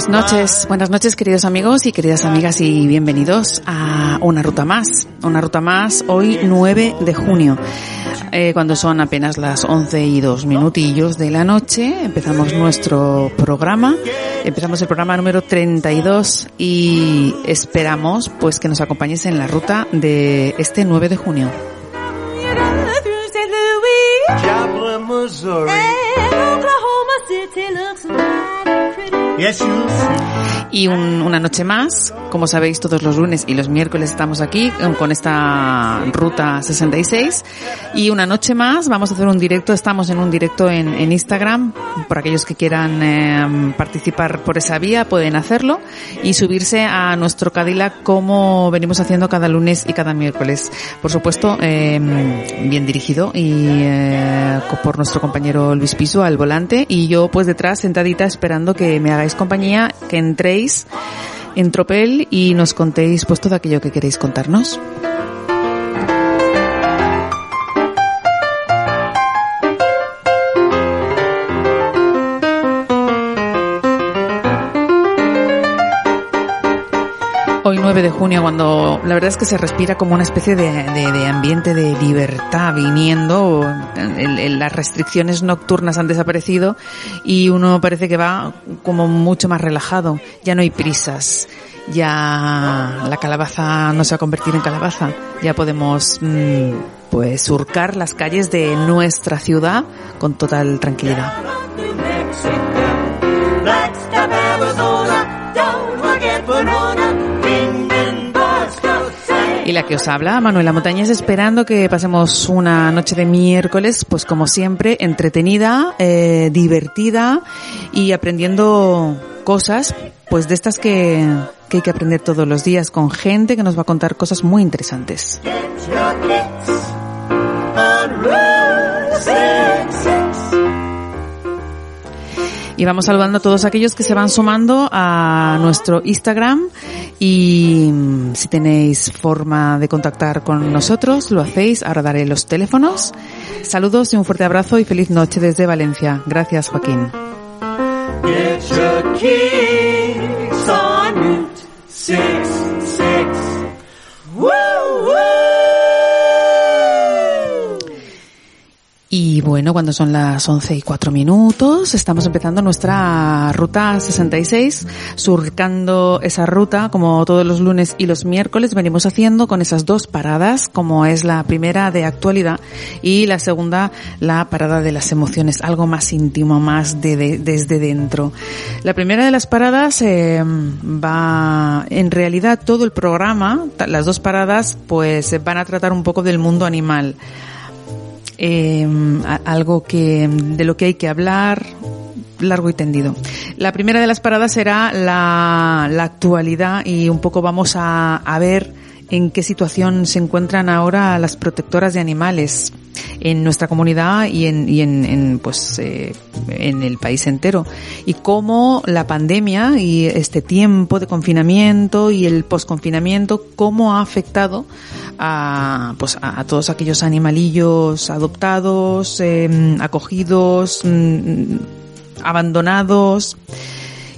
Buenas noches, buenas noches queridos amigos y queridas amigas y bienvenidos a una ruta más, una ruta más hoy 9 de junio. Eh, cuando son apenas las 11 y dos minutillos de la noche, empezamos nuestro programa, empezamos el programa número 32 y esperamos pues que nos acompañes en la ruta de este 9 de junio. Joplin, Missouri. and Oklahoma City looks pretty. Yes, you. Y un- una noche más, como sabéis, todos los lunes y los miércoles estamos aquí eh, con esta ruta 66. Y una noche más vamos a hacer un directo, estamos en un directo en, en Instagram. Por aquellos que quieran eh, participar por esa vía pueden hacerlo y subirse a nuestro Cadillac como venimos haciendo cada lunes y cada miércoles. Por supuesto, eh, bien dirigido y eh, por nuestro compañero Luis Piso al volante y yo pues detrás sentadita esperando que me hagáis compañía, que entréis en Tropel y nos contéis pues todo aquello que queréis contarnos. Hoy 9 de junio, cuando la verdad es que se respira como una especie de, ambiente de libertad viniendo, las restricciones nocturnas han desaparecido y uno parece que va como mucho más relajado, ya no hay prisas, ya la calabaza no se va a convertir en calabaza, ya podemos mm, pues surcar las calles de nuestra ciudad con total tranquilidad. Y la que os habla, Manuela Montañez, esperando que pasemos una noche de miércoles, pues como siempre, entretenida, eh, divertida y aprendiendo cosas, pues de estas que, que hay que aprender todos los días con gente que nos va a contar cosas muy interesantes. Y vamos saludando a todos aquellos que se van sumando a nuestro Instagram y mm, si tenéis forma de contactar con nosotros, lo hacéis. Ahora daré los teléfonos. Saludos y un fuerte abrazo y feliz noche desde Valencia. Gracias, Joaquín. Get your kicks on Route 66. Woo, woo. Y bueno, cuando son las 11 y 4 minutos, estamos empezando nuestra ruta 66, surcando esa ruta como todos los lunes y los miércoles venimos haciendo con esas dos paradas, como es la primera de actualidad y la segunda la parada de las emociones, algo más íntimo, más de, de- desde dentro. La primera de las paradas eh, va, en realidad todo el programa, las dos paradas, pues van a tratar un poco del mundo animal eh, algo que de lo que hay que hablar largo y tendido. La primera de las paradas será la, actualidad y un poco vamos a ver en qué situación se encuentran ahora las protectoras de animales en nuestra comunidad y en, y en, en, pues eh, en el país entero. Y cómo la pandemia y este tiempo de confinamiento y el posconfinamiento cómo ha afectado a pues a, todos aquellos animalillos adoptados eh, acogidos mm, abandonados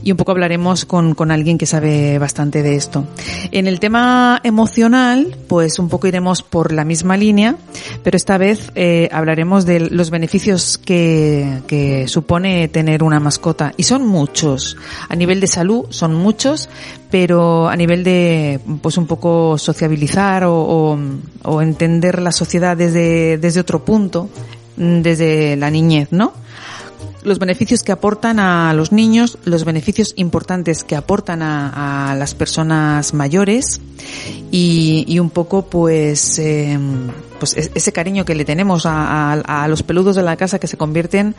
y un poco hablaremos con, con alguien que sabe bastante de esto. En el tema emocional, pues un poco iremos por la misma línea, pero esta vez eh, hablaremos de los beneficios que, que supone tener una mascota. Y son muchos. A nivel de salud son muchos, pero a nivel de, pues un poco sociabilizar o, o, o entender la sociedad desde, desde otro punto, desde la niñez, ¿no? Los beneficios que aportan a los niños, los beneficios importantes que aportan a, las personas mayores y, un poco pues, eh, pues es- ese cariño que le tenemos a, a- a los peludos de la casa que se convierten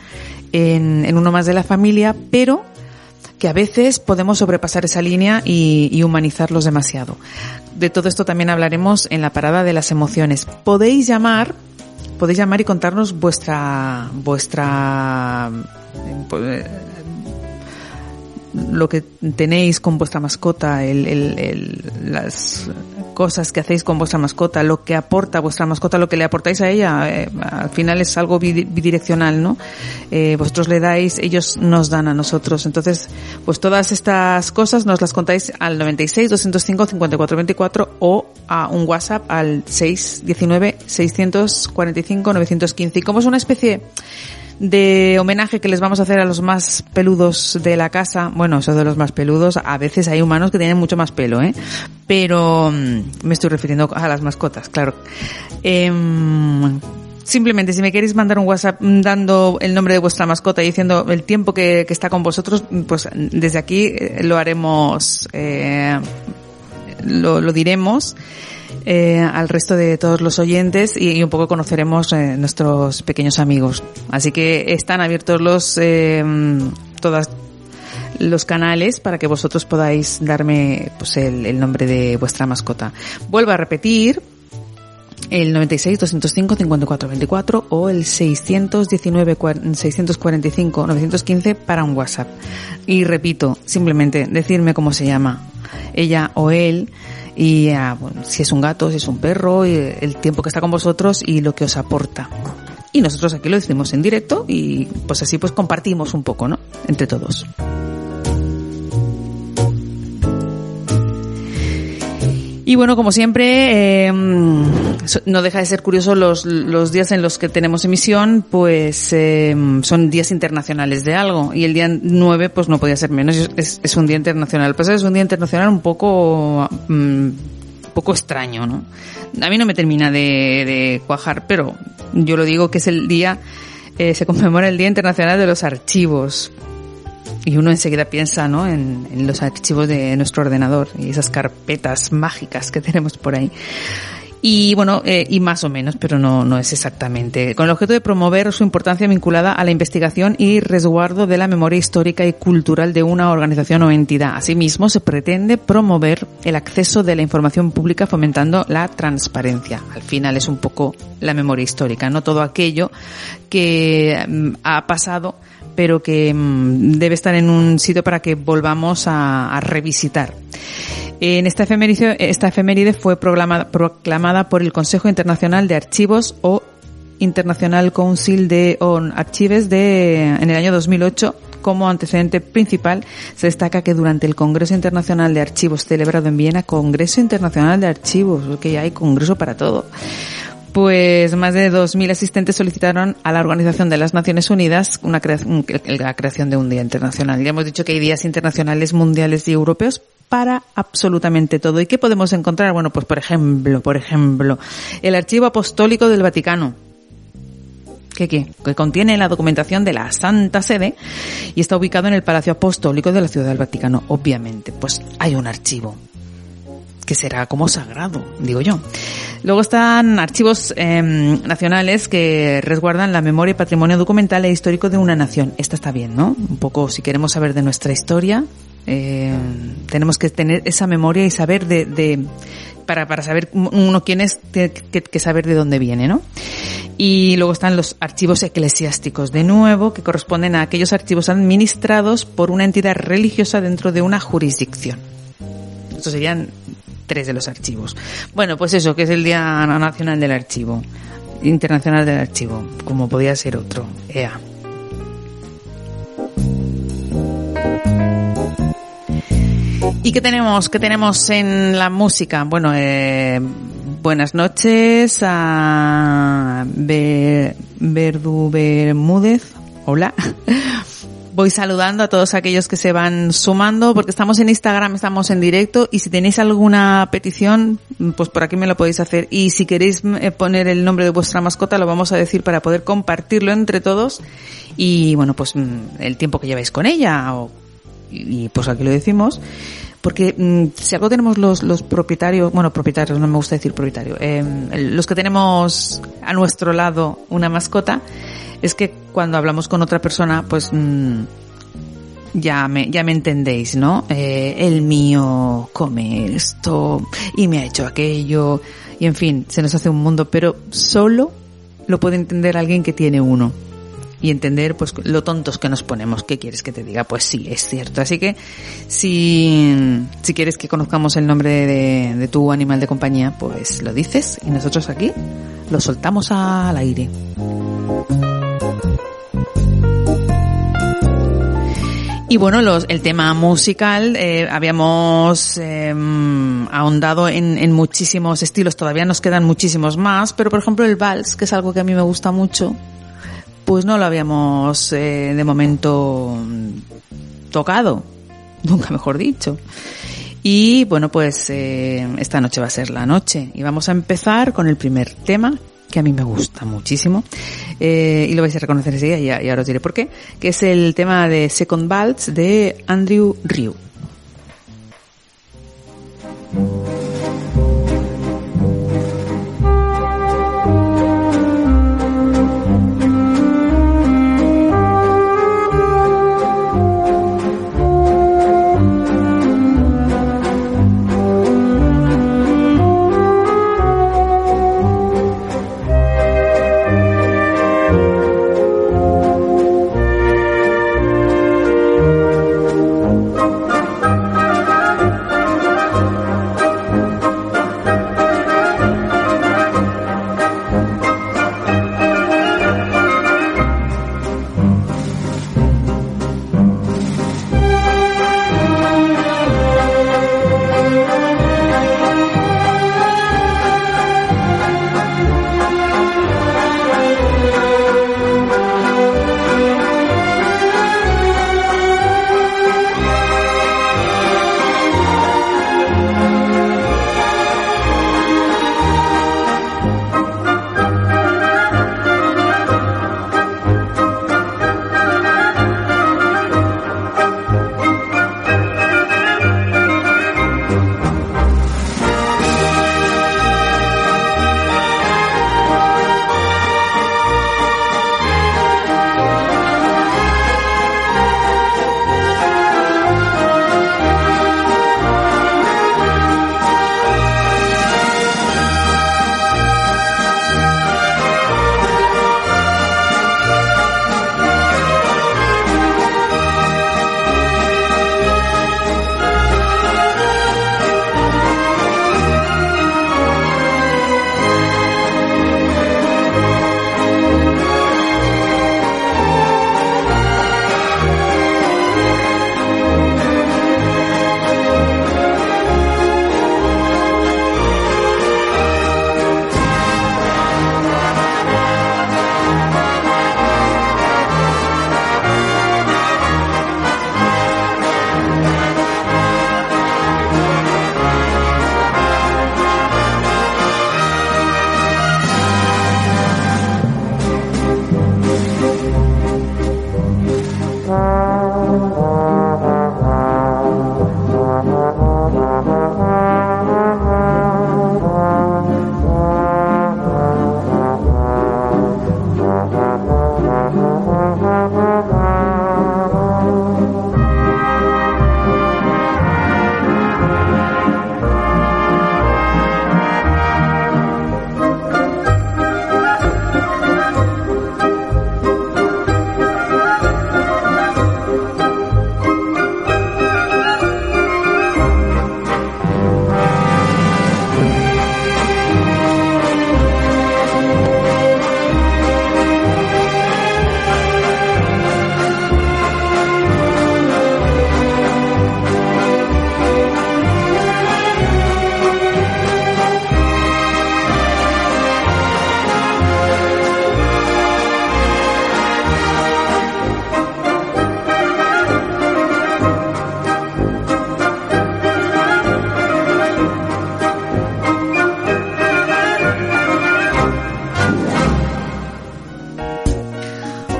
en, en uno más de la familia, pero que a veces podemos sobrepasar esa línea y, y humanizarlos demasiado. De todo esto también hablaremos en la parada de las emociones. Podéis llamar podéis llamar y contarnos vuestra vuestra eh, lo que tenéis con vuestra mascota, el, el, el, las cosas que hacéis con vuestra mascota, lo que aporta vuestra mascota, lo que le aportáis a ella, eh, al final es algo bidireccional, ¿no? Eh, vosotros le dais, ellos nos dan a nosotros. Entonces, pues todas estas cosas nos las contáis al 96 205 54 24 o a un WhatsApp al 619 645 915. Y como es una especie de homenaje que les vamos a hacer a los más peludos de la casa. Bueno, eso de los más peludos, a veces hay humanos que tienen mucho más pelo, ¿eh? Pero mm, me estoy refiriendo a las mascotas, claro. Em, simplemente si me queréis mandar un WhatsApp dando el nombre de vuestra mascota y diciendo el tiempo que, está con vosotros, pues desde aquí eh, lo haremos, eh, lo, lo diremos eh, al resto de todos los oyentes y, un poco conoceremos eh, nuestros pequeños amigos. Así que están abiertos los eh, todas los canales para que vosotros podáis darme pues el, nombre de vuestra mascota. Vuelvo a repetir el 96 205 54 24 o el 619 645 915 para un WhatsApp. Y repito, simplemente decirme cómo se llama ella o él y ah, si es un gato, si es un perro, el tiempo que está con vosotros y lo que os aporta. Y nosotros aquí lo decimos en directo y pues así pues compartimos un poco, ¿no? Entre todos. Y bueno, como siempre, eh, no deja de ser curioso los, los días en los que tenemos emisión, pues eh, son días internacionales de algo. Y el día 9, pues no podía ser menos, es, un día internacional. Pues es un día internacional un poco, mm, poco extraño, ¿no? A mí no me termina de, de cuajar, pero yo lo digo que es el día, eh, se conmemora el Día Internacional de los Archivos y uno enseguida piensa ¿no? En, en, los archivos de nuestro ordenador y esas carpetas mágicas que tenemos por ahí. Y bueno, eh, y más o menos, pero no, no es exactamente. Con el objeto de promover su importancia vinculada a la investigación y resguardo de la memoria histórica y cultural de una organización o entidad. Asimismo, se pretende promover el acceso de la información pública fomentando la transparencia. Al final es un poco la memoria histórica, no todo aquello que mm, ha pasado pero que mm, debe estar en un sitio para que volvamos a, revisitar. En esta efeméride, esta efeméride fue proclamada, por el Consejo Internacional de Archivos o International Council de on Archives de, en el año 2008 como antecedente principal, se destaca que durante el Congreso Internacional de Archivos celebrado en Viena, Congreso Internacional de Archivos, que hay congreso para todo, pues más de 2.000 asistentes solicitaron a la Organización de las Naciones Unidas una la creación de un día internacional. Ya hemos dicho que hay días internacionales, mundiales y europeos para absolutamente todo. ¿Y qué podemos encontrar? Bueno, pues por ejemplo, por ejemplo, el Archivo Apostólico del Vaticano. ¿Qué qué? Que contiene la documentación de la Santa Sede y está ubicado en el Palacio Apostólico de la Ciudad del Vaticano, obviamente. Pues hay un archivo que será como sagrado, digo yo. Luego están archivos em, nacionales que resguardan la memoria y patrimonio documental e histórico de una nación. Esta está bien, ¿no? Un poco, si queremos saber de nuestra historia, eh, tenemos que tener esa memoria y saber de, de para, para saber uno quién es, que, que, saber de dónde viene, ¿no? Y luego están los archivos eclesiásticos, de nuevo, que corresponden a aquellos archivos administrados por una entidad religiosa dentro de una jurisdicción. Estos serían tres de los archivos. Bueno, pues eso, que es el Día Nacional del Archivo, Internacional del Archivo, como podía ser otro, EA. ¿Y qué tenemos? ¿Qué tenemos en la música? Bueno, eh, buenas noches a Verdu Bermúdez. Hola voy saludando a todos aquellos que se van sumando porque estamos en Instagram, estamos en directo y si tenéis alguna petición, pues por aquí me lo podéis hacer. Y si queréis eh, poner el nombre de vuestra mascota, lo vamos a decir para poder compartirlo entre todos y bueno, pues mm, el tiempo que lleváis con ella o, y, pues aquí lo decimos. Porque mm, si algo tenemos los, los propietarios, bueno, propietarios, no me gusta decir propietario, eh, los que tenemos a nuestro lado una mascota, es que cuando hablamos con otra persona, pues mm, ya me, entendéis, ¿no? Eh, el mío come esto y me ha hecho aquello y en fin, se nos hace un mundo, pero solo lo puede entender alguien que tiene uno. y entender pues lo tontos que nos ponemos. ¿Qué quieres que te diga? Pues sí, es cierto. Así que si, quieres que conozcamos el nombre de tu animal de compañía, pues lo dices y nosotros aquí lo soltamos al aire. Y bueno, los, el tema musical, eh, habíamos eh, ahondado en, en muchísimos estilos, todavía nos quedan muchísimos más, pero por ejemplo el vals, que es algo que a mí me gusta mucho, pues no lo habíamos eh, de momento tocado, nunca mejor dicho. Y bueno, pues eh, esta noche va a ser la noche. Y vamos a empezar con el primer tema que a mí me gusta muchísimo eh, y lo vais a reconocer enseguida y, y ahora os diré por qué, que es el tema de Second Waltz de Andrew Ryu.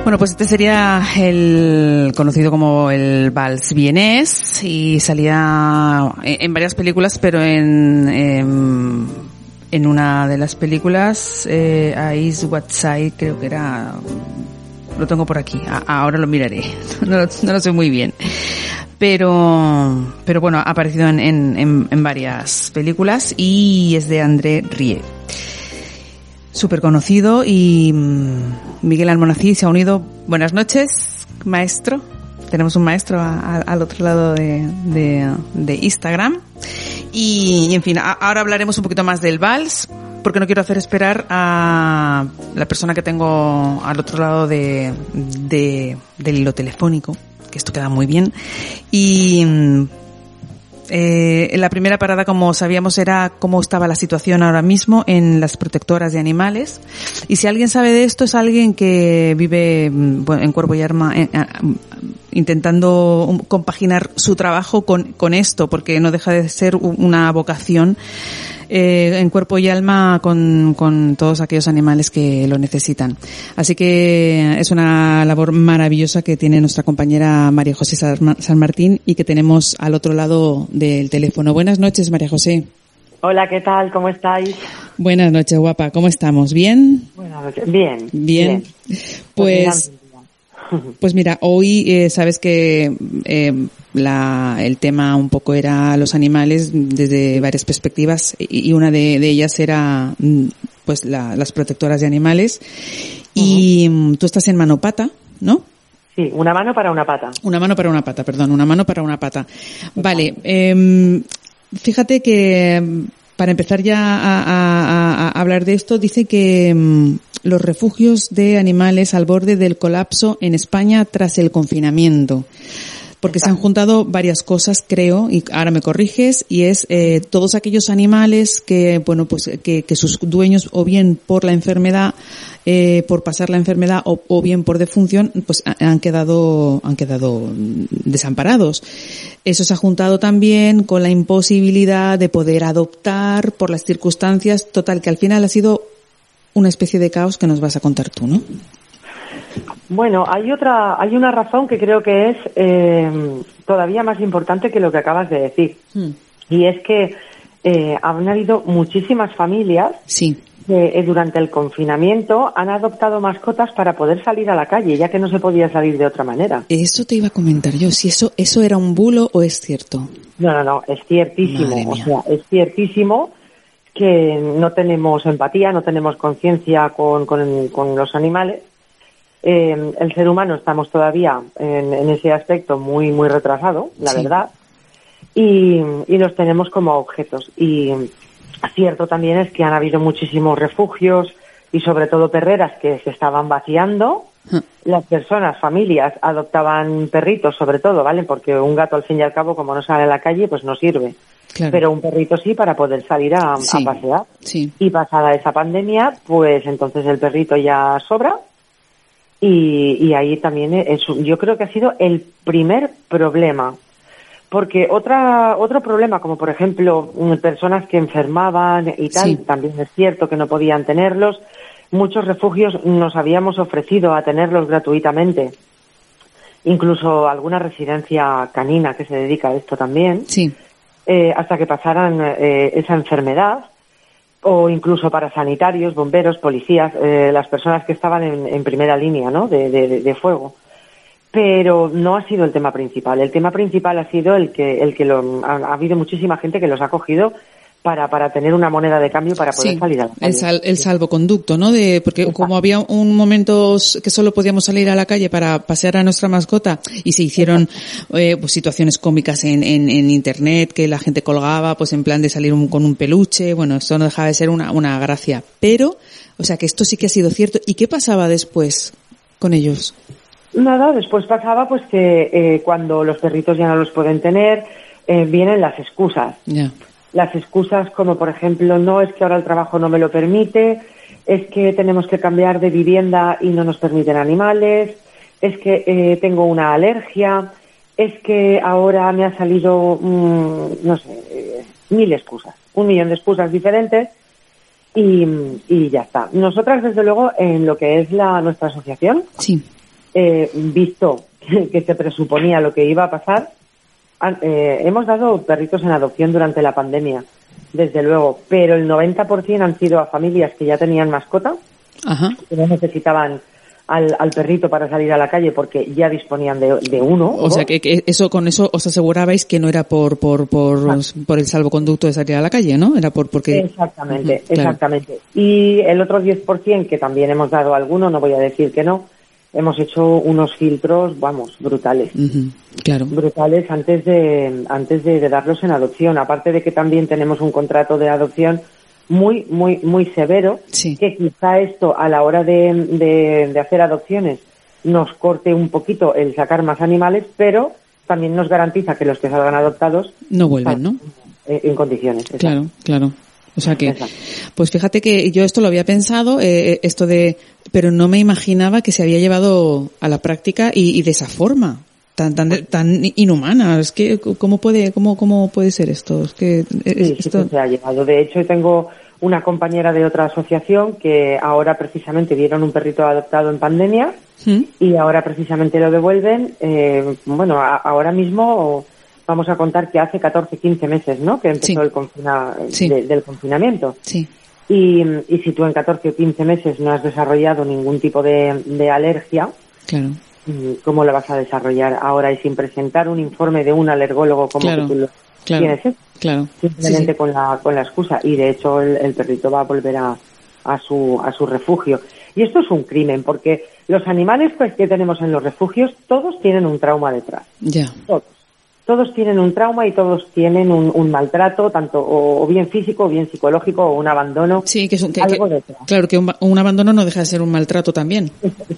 Bueno, pues este sería el conocido como el vals vienés y salía en varias películas, pero en, en, en una de las películas, eh, Ice What Side, creo que era, lo tengo por aquí, a- ahora lo miraré, no, lo- sé muy bien. Pero, pero bueno, ha aparecido en, en, en, en varias películas y es de André Rie súper conocido y, mm, Miguel Almonací se ha unido. Buenas noches, maestro. Tenemos un maestro a- al otro lado de, de- Instagram. Y, en fin, ahora hablaremos un poquito más del vals, porque no quiero hacer esperar a la persona que tengo al otro lado de, de- del hilo telefónico, que esto queda muy bien. Y eh, la primera parada, como sabíamos, era cómo estaba la situación ahora mismo en las protectoras de animales. Y si alguien sabe de esto, es alguien que vive mm, en cuerpo y arma mm, intentando um, compaginar su trabajo con, con esto, porque no deja de ser una vocación eh, en cuerpo y alma con, con todos aquellos animales que lo necesitan. Así que es una labor maravillosa que tiene nuestra compañera María José San San Martín y que tenemos al otro lado del teléfono. Buenas noches, María José. Hola, ¿qué tal? ¿Cómo estáis? Buenas noches, guapa. ¿Cómo estamos? ¿Bien? Buenas noches. Bien. Bien. Pues, pues mira, hoy eh, sabes que eh, la, el tema un poco era los animales desde varias perspectivas y, y una de, de ellas era mm, pues la- las protectoras de animales y mm, tú estás en manopata, ¿no? Sí, una mano para una pata. Una mano para una pata, perdón, una mano para una pata. Vale, em, fíjate que em, para empezar ya a, a- a- a hablar de esto, dice que em, los refugios de animales al borde del colapso en España tras el confinamiento. Porque se han juntado varias cosas, creo, y ahora me corriges, y es eh, todos aquellos animales que, bueno, pues que, que sus dueños, o bien por la enfermedad, eh, por pasar la enfermedad, o, o bien por defunción, pues ha- han quedado, han quedado mm, desamparados. Eso se ha juntado también con la imposibilidad de poder adoptar por las circunstancias, total, que al final ha sido una especie de caos que nos vas a contar tú, ¿no? Bueno, hay otra, hay una razón que creo que es eh, todavía más importante que lo que acabas de decir. Y es que eh, han habido muchísimas familias Sí. que eh, durante el confinamiento han adoptado mascotas para poder salir a la calle, ya que no se podía salir de otra manera. Eso te iba a comentar yo, si eso, eso era un bulo o es cierto. No, no, no, es ciertísimo. O sea, es ciertísimo que no tenemos empatía, no tenemos conciencia con, con- con los animales. Eh, el ser humano estamos todavía en, en ese aspecto muy, muy retrasado, la Sí. verdad, y, y los tenemos como objetos. Y cierto también es que han habido muchísimos refugios y sobre todo perreras que se estaban vaciando. Ah. Las personas, familias, adoptaban perritos sobre todo, ¿vale? Porque un gato al fin y al cabo, como no sale a la calle, pues no sirve. Claro. Pero un perrito sí para poder salir a, a Sí. pasear. Sí. Y pasada esa pandemia, pues entonces el perrito ya sobra. Y, y ahí también es, yo creo que ha sido el primer problema. Porque otra, otro problema, como por ejemplo mm, personas que enfermaban y tal, Sí. también es cierto que no podían tenerlos. Muchos refugios nos habíamos ofrecido a tenerlos gratuitamente. Incluso alguna residencia canina que se dedica a esto también Sí. Eh, hasta que pasaran eh, esa enfermedad o incluso para sanitarios, bomberos, policías, eh, las personas que estaban en, primera línea ¿no? de, de- fuego. Pero no ha sido el tema principal. El tema principal ha sido el que, el que lo, ha habido muchísima gente que los ha cogido para, para tener una moneda de cambio para poder Sí, salir a la calle. el, sal- el salvoconducto, ¿no? De, porque como había un momento que solo podíamos salir a la calle para pasear a nuestra mascota y se hicieron eh, pues situaciones cómicas en, en, en internet que la gente colgaba pues en plan de salir un- con un peluche, bueno, esto no dejaba de ser una, una gracia. Pero, o sea que esto sí que ha sido cierto. ¿Y qué pasaba después con ellos? Nada, después pasaba pues que eh, cuando los perritos ya no los pueden tener, eh, vienen las excusas. Ya. Las excusas como, por ejemplo, no es que ahora el trabajo no me lo permite, es que tenemos que cambiar de vivienda y no nos permiten animales, es que eh, tengo una alergia, es que ahora me ha salido, mm, no sé, eh, mil excusas, un millón de excusas diferentes y, y ya está. Nosotras, desde luego, en lo que es la nuestra asociación, Sí. eh, visto que, se presuponía lo que iba a pasar, eh, hemos dado perritos en adopción durante la pandemia, desde luego, pero el 90% han sido a familias que ya tenían mascota, Ajá. que no necesitaban al, al perrito para salir a la calle porque ya disponían de, de uno. O sea, que, que eso con eso os asegurabais que no era por por por, por el salvoconducto de salir a la calle, ¿no? Era por porque Exactamente, exactamente. Y el otro 10% que también hemos dado alguno, no voy a decir que no, hemos hecho unos filtros, vamos, brutales. Claro. brutales antes de antes de, de darlos en adopción. Aparte de que también tenemos un contrato de adopción muy muy muy severo, Sí. que quizá esto a la hora de, de, de hacer adopciones nos corte un poquito el sacar más animales, pero también nos garantiza que los que salgan adoptados No vuelven, ¿no? eh, en condiciones. Claro, claro. O sea que, Exacto. pues fíjate que yo esto lo había pensado, eh, esto de, pero no me imaginaba que se había llevado a la práctica y, y de esa forma, tan, tan, tan inhumana. Es que, ¿cómo puede, cómo, cómo puede ser esto? Es que, eh, Sí, sí esto, que se ha llevado. De hecho, tengo una compañera de otra asociación que ahora precisamente dieron un perrito adoptado en pandemia ¿Mm? y ahora precisamente lo devuelven. Eh, bueno, a- ahora mismo vamos a contar que hace 14, 15 meses, ¿no? Que empezó Sí. el confina- Sí. de- del confinamiento. Sí, Y, y si tú en 14 o 15 meses no has desarrollado ningún tipo de, de alergia, claro. mm, ¿cómo la vas a desarrollar ahora y sin presentar un informe de un alergólogo como Claro, que tú lo claro. tienes hecho? Claro. simplemente Sí, sí. con la con la excusa y de hecho el, el perrito va a volver a, a su a su refugio y esto es un crimen porque los animales pues, que tenemos en los refugios todos tienen un trauma detrás Ya. todos todos tienen un trauma y todos tienen un, un maltrato tanto o, o bien físico o bien psicológico o un abandono Sí, que es un, que- algo que- detrás claro que un, ba- un abandono no deja de ser un maltrato también.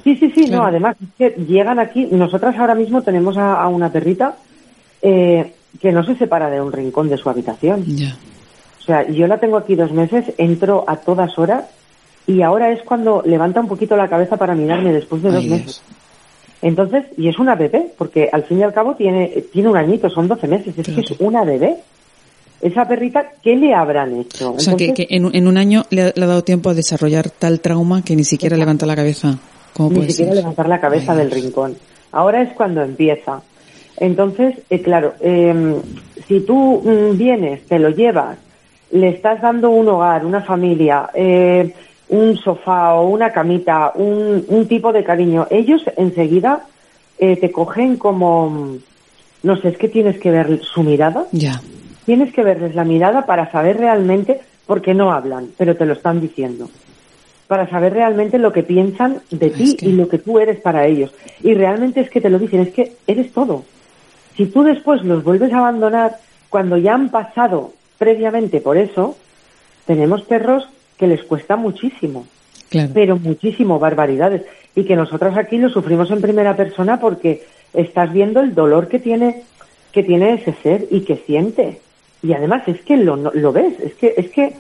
Sí, sí, sí, Claro. no, además es que llegan aquí, nosotras ahora mismo tenemos a, a una perrita eh, que no se separa de un rincón de su habitación. Ya. O sea, yo la tengo aquí dos meses, entro a todas horas y ahora es cuando levanta un poquito la cabeza para mirarme después de dos Ay, meses. Dios. Entonces, y es una bebé, porque al fin y al cabo tiene, tiene un añito, son 12 meses, es que es una bebé. Esa perrita, ¿qué le habrán hecho? O sea, que, que en, un- en un año le ha, le ha dado tiempo a desarrollar tal trauma que ni siquiera levanta la cabeza. ¿Cómo ni siquiera ser? levantar la cabeza Ay, del Dios. rincón. Ahora es cuando empieza. Entonces, eh, claro, eh, si tú mm, vienes, te lo llevas, le estás dando un hogar, una familia, eh, un sofá o una camita, un, un tipo de cariño, ellos enseguida eh, te cogen como, no sé, es que tienes que ver su mirada, Ya. tienes que verles la mirada para saber realmente, porque no hablan, pero te lo están diciendo, para saber realmente lo que piensan de ti que- y lo que tú eres para ellos. Y realmente es que te lo dicen, es que eres todo. Si tú después los vuelves a abandonar, cuando ya han pasado previamente por eso, tenemos perros que les cuesta muchísimo Claro. pero muchísimo barbaridades y que nosotros aquí lo sufrimos en primera persona porque estás viendo el dolor que tiene que tiene ese ser y que siente y además es que lo, no- lo ves es que es que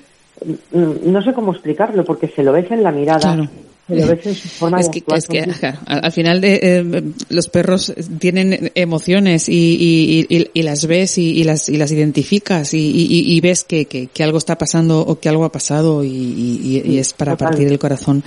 mm, no sé cómo explicarlo porque se lo ves en la mirada Claro. En forma Es que, es que ajá, al, al final de, eh, los perros tienen emociones y, y, y- y las ves y, las y las identificas y, ves que, que, que algo está pasando o que algo ha pasado y, es para total. partir el corazón.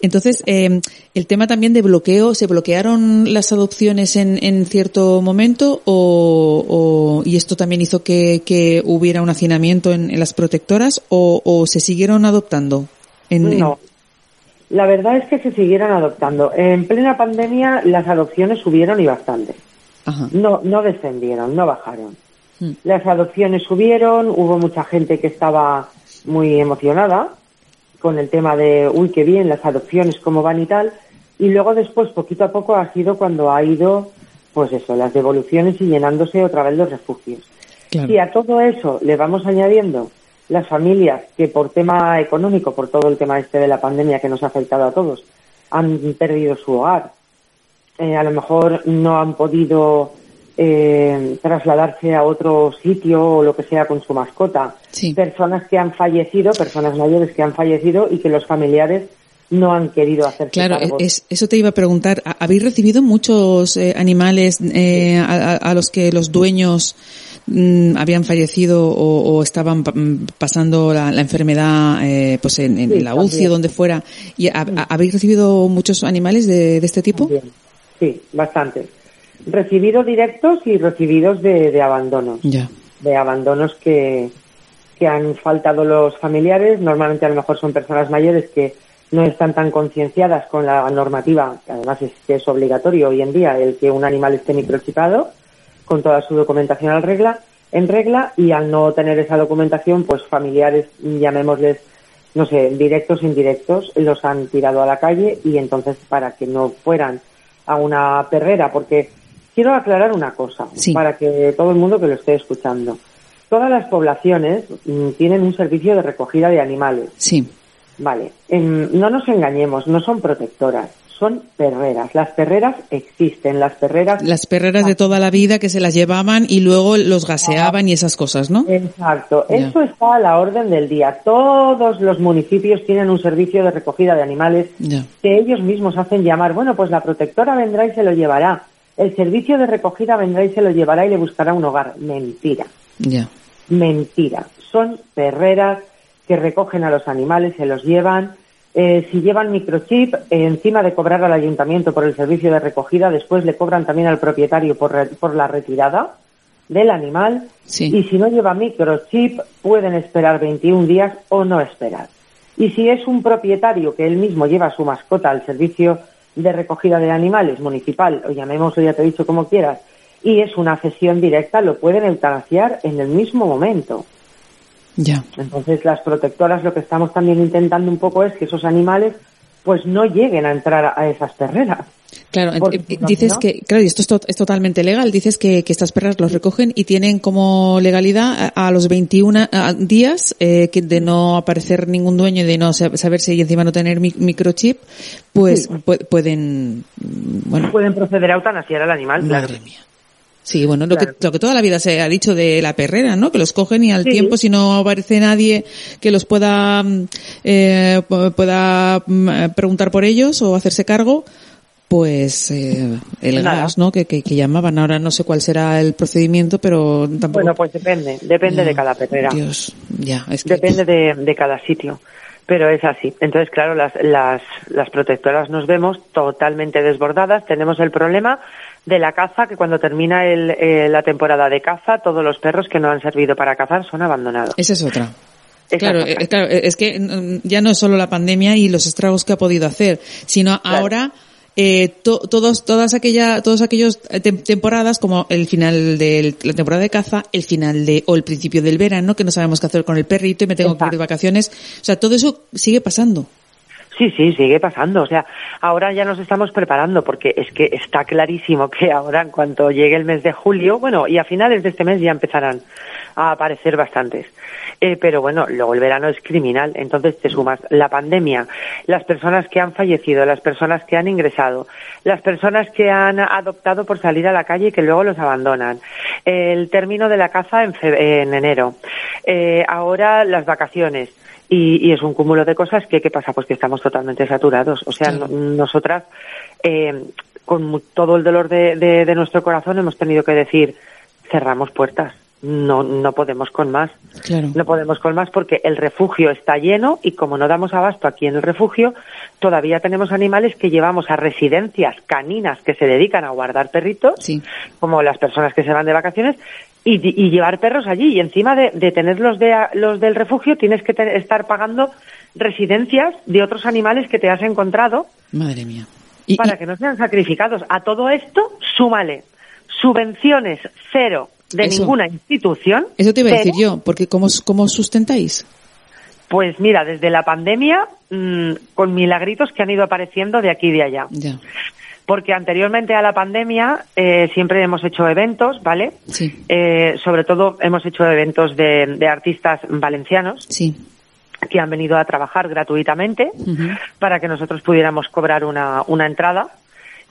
Entonces, eh, el tema también de bloqueo, ¿se bloquearon las adopciones en, en cierto momento o, o- y esto también hizo que, que hubiera un hacinamiento en, en las protectoras o, o se siguieron adoptando? En, en- no la verdad es que se siguieron adoptando en plena pandemia las adopciones subieron y bastante Ajá. no no descendieron no bajaron Mm. Las adopciones subieron, hubo mucha gente que estaba muy emocionada con el tema de, uy, qué bien, las adopciones, cómo van y tal. Y luego después, poquito a poco, ha sido cuando ha ido, pues eso, las devoluciones y llenándose otra vez los refugios. Claro. Si a todo eso le vamos añadiendo las familias que por tema económico, por todo el tema este de la pandemia que nos ha afectado a todos, han perdido su hogar, eh, a lo mejor no han podido eh, trasladarse a otro sitio o lo que sea con su mascota. Sí. Personas que han fallecido, personas mayores que han fallecido y que los familiares no han querido hacerse Claro, es, eso te iba a preguntar. ¿Ha- ¿Habéis recibido muchos eh, animales eh, a los que los dueños mm, habían fallecido o, o estaban mm, pasando la, la enfermedad eh, pues en, en Sí, la UCI o también. donde fuera? ¿Y ha- ¿Habéis recibido muchos animales de, de este tipo? Bien. Sí, bastante. Recibidos directos y recibidos de, de abandonos. Ya. de abandonos que, que han faltado los familiares. Normalmente a lo mejor son personas mayores que no están tan concienciadas con la normativa, que además es que es obligatorio hoy en día el que un animal esté microchipado, con toda su documentación al regla, en regla, y al no tener esa documentación, pues familiares, llamémosles, no sé, directos, indirectos, los han tirado a la calle y entonces para que no fueran a una perrera, porque quiero aclarar una cosa, Sí. para que todo el mundo que lo esté escuchando. Todas las poblaciones mm, tienen un servicio de recogida de animales. Sí. Vale, em, no nos engañemos, no son protectoras, son perreras. Las perreras existen, las perreras... Las perreras de toda la vida que se las llevaban y luego los gaseaban y esas cosas, ¿no? Exacto, eso está a la orden del día. Todos los municipios tienen un servicio de recogida de animales que ellos mismos hacen llamar. Bueno, pues la protectora vendrá y se lo llevará. El servicio de recogida vendrá y se lo llevará y le buscará un hogar. Mentira, Ya. mentira. Son perreras que recogen a los animales, se los llevan. Eh, si llevan microchip, eh, encima de cobrar al ayuntamiento por el servicio de recogida, después le cobran también al propietario por, re- por la retirada del animal. Sí. Y si no lleva microchip, pueden esperar 21 días o no esperar. Y si es un propietario que él mismo lleva a su mascota al servicio de recogida de animales municipal, o llamémoslo, ya te he dicho como quieras, y es una cesión directa, lo pueden eutanasiar en el mismo momento. Ya. Entonces, las protectoras lo que estamos también intentando un poco es que esos animales pues no lleguen a entrar a esas perreras. Claro, Porque no, dices que, claro, y esto es, to- es totalmente legal, dices que, que estas perras los recogen y tienen como legalidad a, a los 21 a- días eh, que de no aparecer ningún dueño y de no sa- saberse y encima no tener mi- microchip, pues Sí. pu- pueden, mm, bueno, Pueden proceder a eutanasiar al animal, claro. madre mía. Sí, bueno, lo, Claro. que, lo que toda la vida se ha dicho de la perrera, ¿no? Que los cogen y al Sí. tiempo, si no aparece nadie que los pueda, mm, eh, pu- pueda mm, eh, preguntar por ellos o hacerse cargo, pues eh, el Nada. gas, ¿no? Que, que, que llamaban. Ahora no sé cuál será el procedimiento, pero tampoco. Bueno, pues depende, depende Ya, de cada perrera. Dios, ya, es que. Depende de, de cada sitio. Pero es así. Entonces, claro, las, las, las protectoras nos vemos totalmente desbordadas. Tenemos el problema de la caza, que cuando termina el, eh, la temporada de caza, todos los perros que no han servido para cazar son abandonados. Esa es otra. Claro, es eh, claro, es que mm, ya no es solo la pandemia y los estragos que ha podido hacer, sino Claro. ahora eh, to- todos, todas aquella, todos aquellos eh, tem- temporadas como el final de la temporada de caza, el final de o el principio del verano que no sabemos qué hacer con el perrito y me tengo que ir de vacaciones, o sea, todo eso sigue pasando. Sí, sí, sigue pasando. O sea, ahora ya nos estamos preparando porque es que está clarísimo que ahora, en cuanto llegue el mes de julio, bueno, y a finales de este mes ya empezarán a aparecer bastantes. Eh, pero bueno, luego el verano es criminal. Entonces te sumas la pandemia, las personas que han fallecido, las personas que han ingresado, las personas que han adoptado por salir a la calle y que luego los abandonan, el término de la caza en, en enero, eh, ahora las vacaciones. Y, y es un cúmulo de cosas que, ¿qué pasa? Pues que estamos totalmente saturados. O sea, no- nosotras, eh, con todo el dolor de, de- de nuestro corazón, hemos tenido que decir, cerramos puertas. No, no podemos con más. Claro. No podemos con más porque el refugio está lleno y como no damos abasto aquí en el refugio, todavía tenemos animales que llevamos a residencias caninas que se dedican a guardar perritos, Sí. como las personas que se van de vacaciones, y, y llevar perros allí. Y encima de, de tener los, de, los del refugio, tienes que te- estar pagando residencias de otros animales que te has encontrado Madre mía. Y, para y- que no sean sacrificados. A todo esto, súmale subvenciones cero de Eso. ninguna institución. eso te iba a decir yo, porque ¿cómo, cómo sustentáis? Pues mira, desde la pandemia, mm, con milagritos que han ido apareciendo de aquí y de allá. Ya. Porque anteriormente a la pandemia eh, siempre hemos hecho eventos, ¿vale? Sí. Eh, sobre todo hemos hecho eventos de, de artistas valencianos Sí. que han venido a trabajar gratuitamente para que nosotros pudiéramos cobrar una, una entrada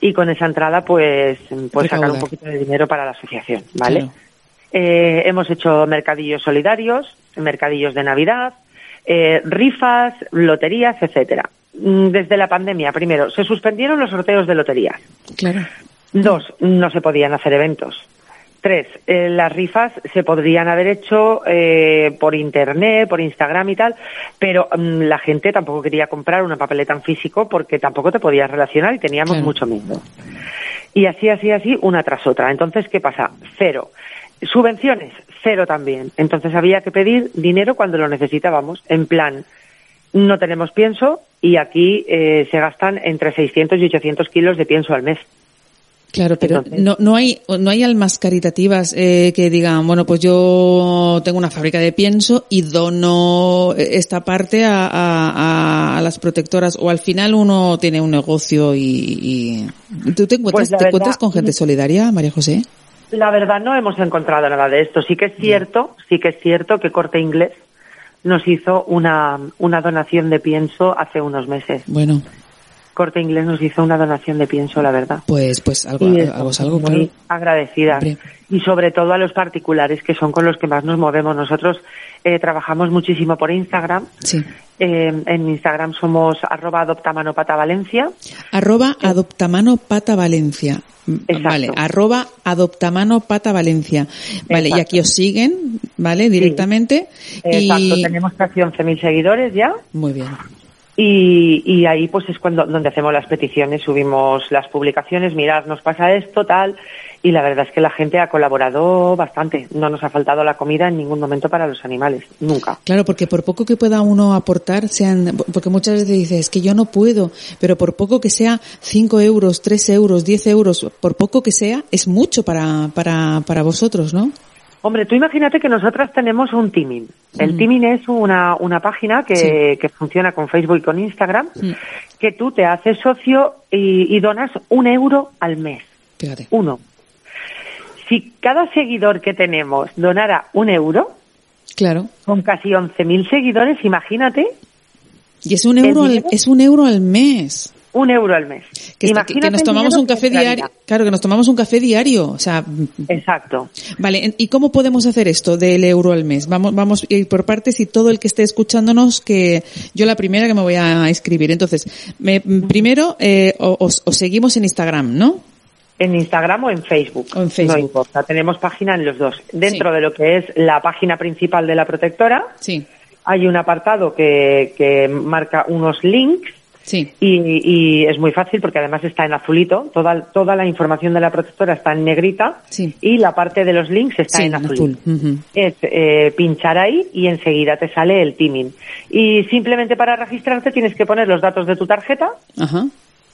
y con esa entrada pues, pues sacar un poquito de dinero para la asociación, ¿vale? Claro. Eh, hemos hecho mercadillos solidarios, mercadillos de Navidad, eh, rifas, loterías, etcétera. Mm, Desde la pandemia, primero, se suspendieron los sorteos de loterías. Claro. Dos, no se podían hacer eventos. Tres, eh, las rifas se podrían haber hecho eh, por internet, por Instagram y tal, pero mm, la gente tampoco quería comprar una papeleta en físico porque tampoco te podías relacionar y teníamos Claro. mucho miedo. Y así, así, así, una tras otra. Entonces, ¿qué pasa? Cero. Subvenciones, cero también. Entonces había que pedir dinero cuando lo necesitábamos. En plan, no tenemos pienso y aquí eh, se gastan entre 600 y 800 kilos de pienso al mes. Claro, pero Entonces- no, no hay no hay almas caritativas eh, que digan, bueno, pues yo tengo una fábrica de pienso y dono esta parte a, a- a las protectoras o al final uno tiene un negocio y, y- ¿tú te encuentras, Pues te encuentras con gente solidaria, María José? La verdad no hemos encontrado nada de esto. Sí que es cierto, sí que es cierto que Corte Inglés nos hizo una, una donación de pienso hace unos meses. Bueno, Corte Inglés nos hizo una donación de pienso, la verdad. pues pues algo Y algo muy claro. Hombre. Y sobre todo a los particulares, que son con los que más nos movemos. Nosotros eh, trabajamos muchísimo por Instagram. Sí. Eh, en Instagram somos arroba adoptamanopatavalencia. Arroba adoptamano pata Valencia. Mm, Exacto. Vale, arroba adoptamano pata Valencia. Vale, y aquí os siguen, ¿vale? Directamente. Exacto, y... tenemos casi 11.000 seguidores ya. Muy bien. Y, y ahí pues es cuando donde hacemos las peticiones, subimos las publicaciones, mirad, nos pasa esto, tal, y la verdad es que la gente ha colaborado bastante. No nos ha faltado la comida en ningún momento para los animales, nunca. Claro, porque por poco que pueda uno aportar, sean, porque muchas veces dices, es que yo no puedo, pero por poco que sea 5 euros, 3 euros, 10 euros, por poco que sea, es mucho para, para, para vosotros, ¿no? Hombre, tú imagínate que nosotras tenemos un Timin. El Timin es una, una página que, Sí. que funciona con Facebook y con Instagram, Mm. que tú te haces socio y, y donas un euro al mes. Fíjate. Uno. Si cada seguidor que tenemos donara un euro, Claro. con casi 11.000 seguidores, imagínate, Y es un euro, al, es un euro al mes. Un euro al mes. Que, nos tomamos un café diario. Claro, que nos tomamos un café diario. O sea, Exacto. Vale, ¿y cómo podemos hacer esto del euro al mes? Vamos, vamos a ir por partes y todo el que esté escuchándonos, que yo la primera que me voy a escribir. Entonces, me- primero, eh, os, os seguimos en Instagram, ¿no? En Instagram o en Facebook. O en Facebook. No importa, tenemos página en los dos. Dentro Sí. de lo que es la página principal de la protectora, Sí, hay un apartado que, que marca unos links sí. y, y es muy fácil porque además está en azulito. Toda, toda la información de la protectora está en negrita Sí. y la parte de los links está Sí, en azul. Es eh, pinchar ahí y enseguida te sale el timing. Y simplemente para registrarte tienes que poner los datos de tu tarjeta Ajá.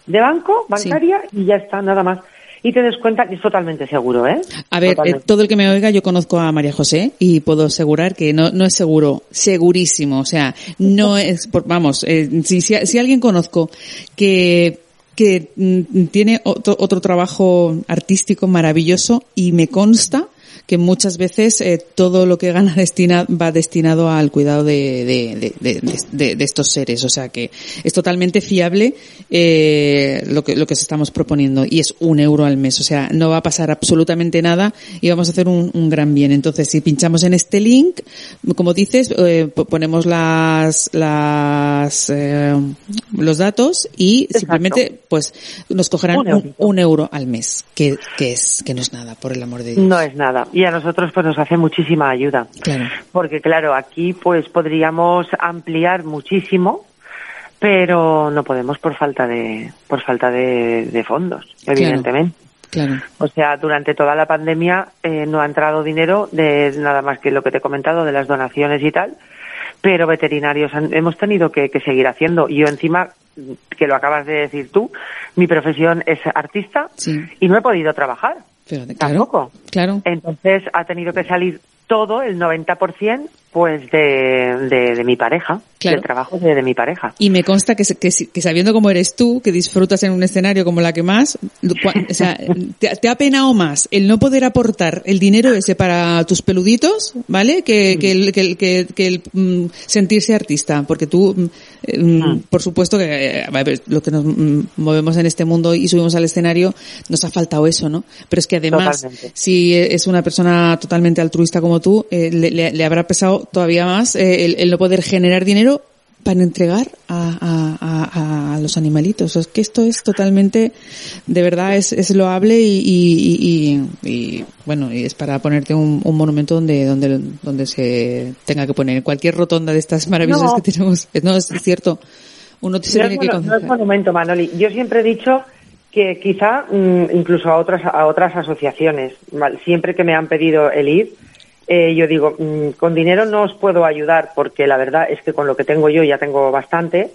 de banco, bancaria y ya está, nada más. Y te descuentan, y es totalmente seguro, ¿eh? A ver, eh, todo el que me oiga, yo conozco a María José y puedo asegurar que no, no es seguro, segurísimo. O sea, no es, por- vamos, eh, si, si, si alguien conozco que que mm, tiene otro, otro trabajo artístico maravilloso y me consta que muchas veces eh, todo lo que gana destina, va destinado al cuidado de, de, de, de- estos seres. O sea que es totalmente fiable eh, lo, que, lo que os estamos proponiendo y es un euro al mes. O sea, no va a pasar absolutamente nada y vamos a hacer un, un gran bien. Entonces, si pinchamos en este link, como dices, eh, po- ponemos las, las, eh, los datos y Exacto. simplemente pues nos cogerán Un un, eurito. un euro al mes, que, que es, que no es nada, por el amor de Dios. No es nada. Y a nosotros pues nos hace muchísima ayuda. Claro. Porque claro, aquí pues podríamos ampliar muchísimo, pero no podemos por falta de, por falta de, de fondos, evidentemente. Claro. O sea, durante toda la pandemia eh, no ha entrado dinero de nada más que lo que te he comentado de las donaciones y tal, pero veterinarios han- hemos tenido que, que seguir haciendo. Yo encima, que lo acabas de decir tú, mi profesión es artista Sí. y no he podido trabajar. Claro. Tampoco. Claro. Entonces ha tenido que salir todo, el 90%, pues de, de, de mi pareja, Claro. del trabajo de, de mi pareja. Y me consta que, que, que sabiendo cómo eres tú, que disfrutas en un escenario como la que más, cua- o sea, te, te ha penado más el no poder aportar el dinero ese para tus peluditos, ¿vale? Que, que el, que, el- que, que el, mm, sentirse artista, porque tú, mm, mm, por supuesto que eh, a ver, lo que nos mm, movemos en este mundo y subimos al escenario, nos ha faltado eso, ¿no? Pero es que además, Totalmente. si es una persona totalmente altruista como tú, eh, le, le- le habrá pesado todavía más eh, el, el no poder generar dinero para entregar a, a- a- a los animalitos. Es que esto es totalmente, de verdad, es, es loable y, y- y- y, bueno, y es para ponerte un, un monumento donde, donde, donde se tenga que poner. En cualquier rotonda de estas maravillosas No. que tenemos. No, es cierto. Uno se No es, tiene que mono- no es monumento, Manoli. Yo siempre he dicho que quizá mm, incluso a otras a otras asociaciones, siempre que me han pedido el ir, eh, yo digo, mm, con dinero no os puedo ayudar porque la verdad es que con lo que tengo yo ya tengo bastante,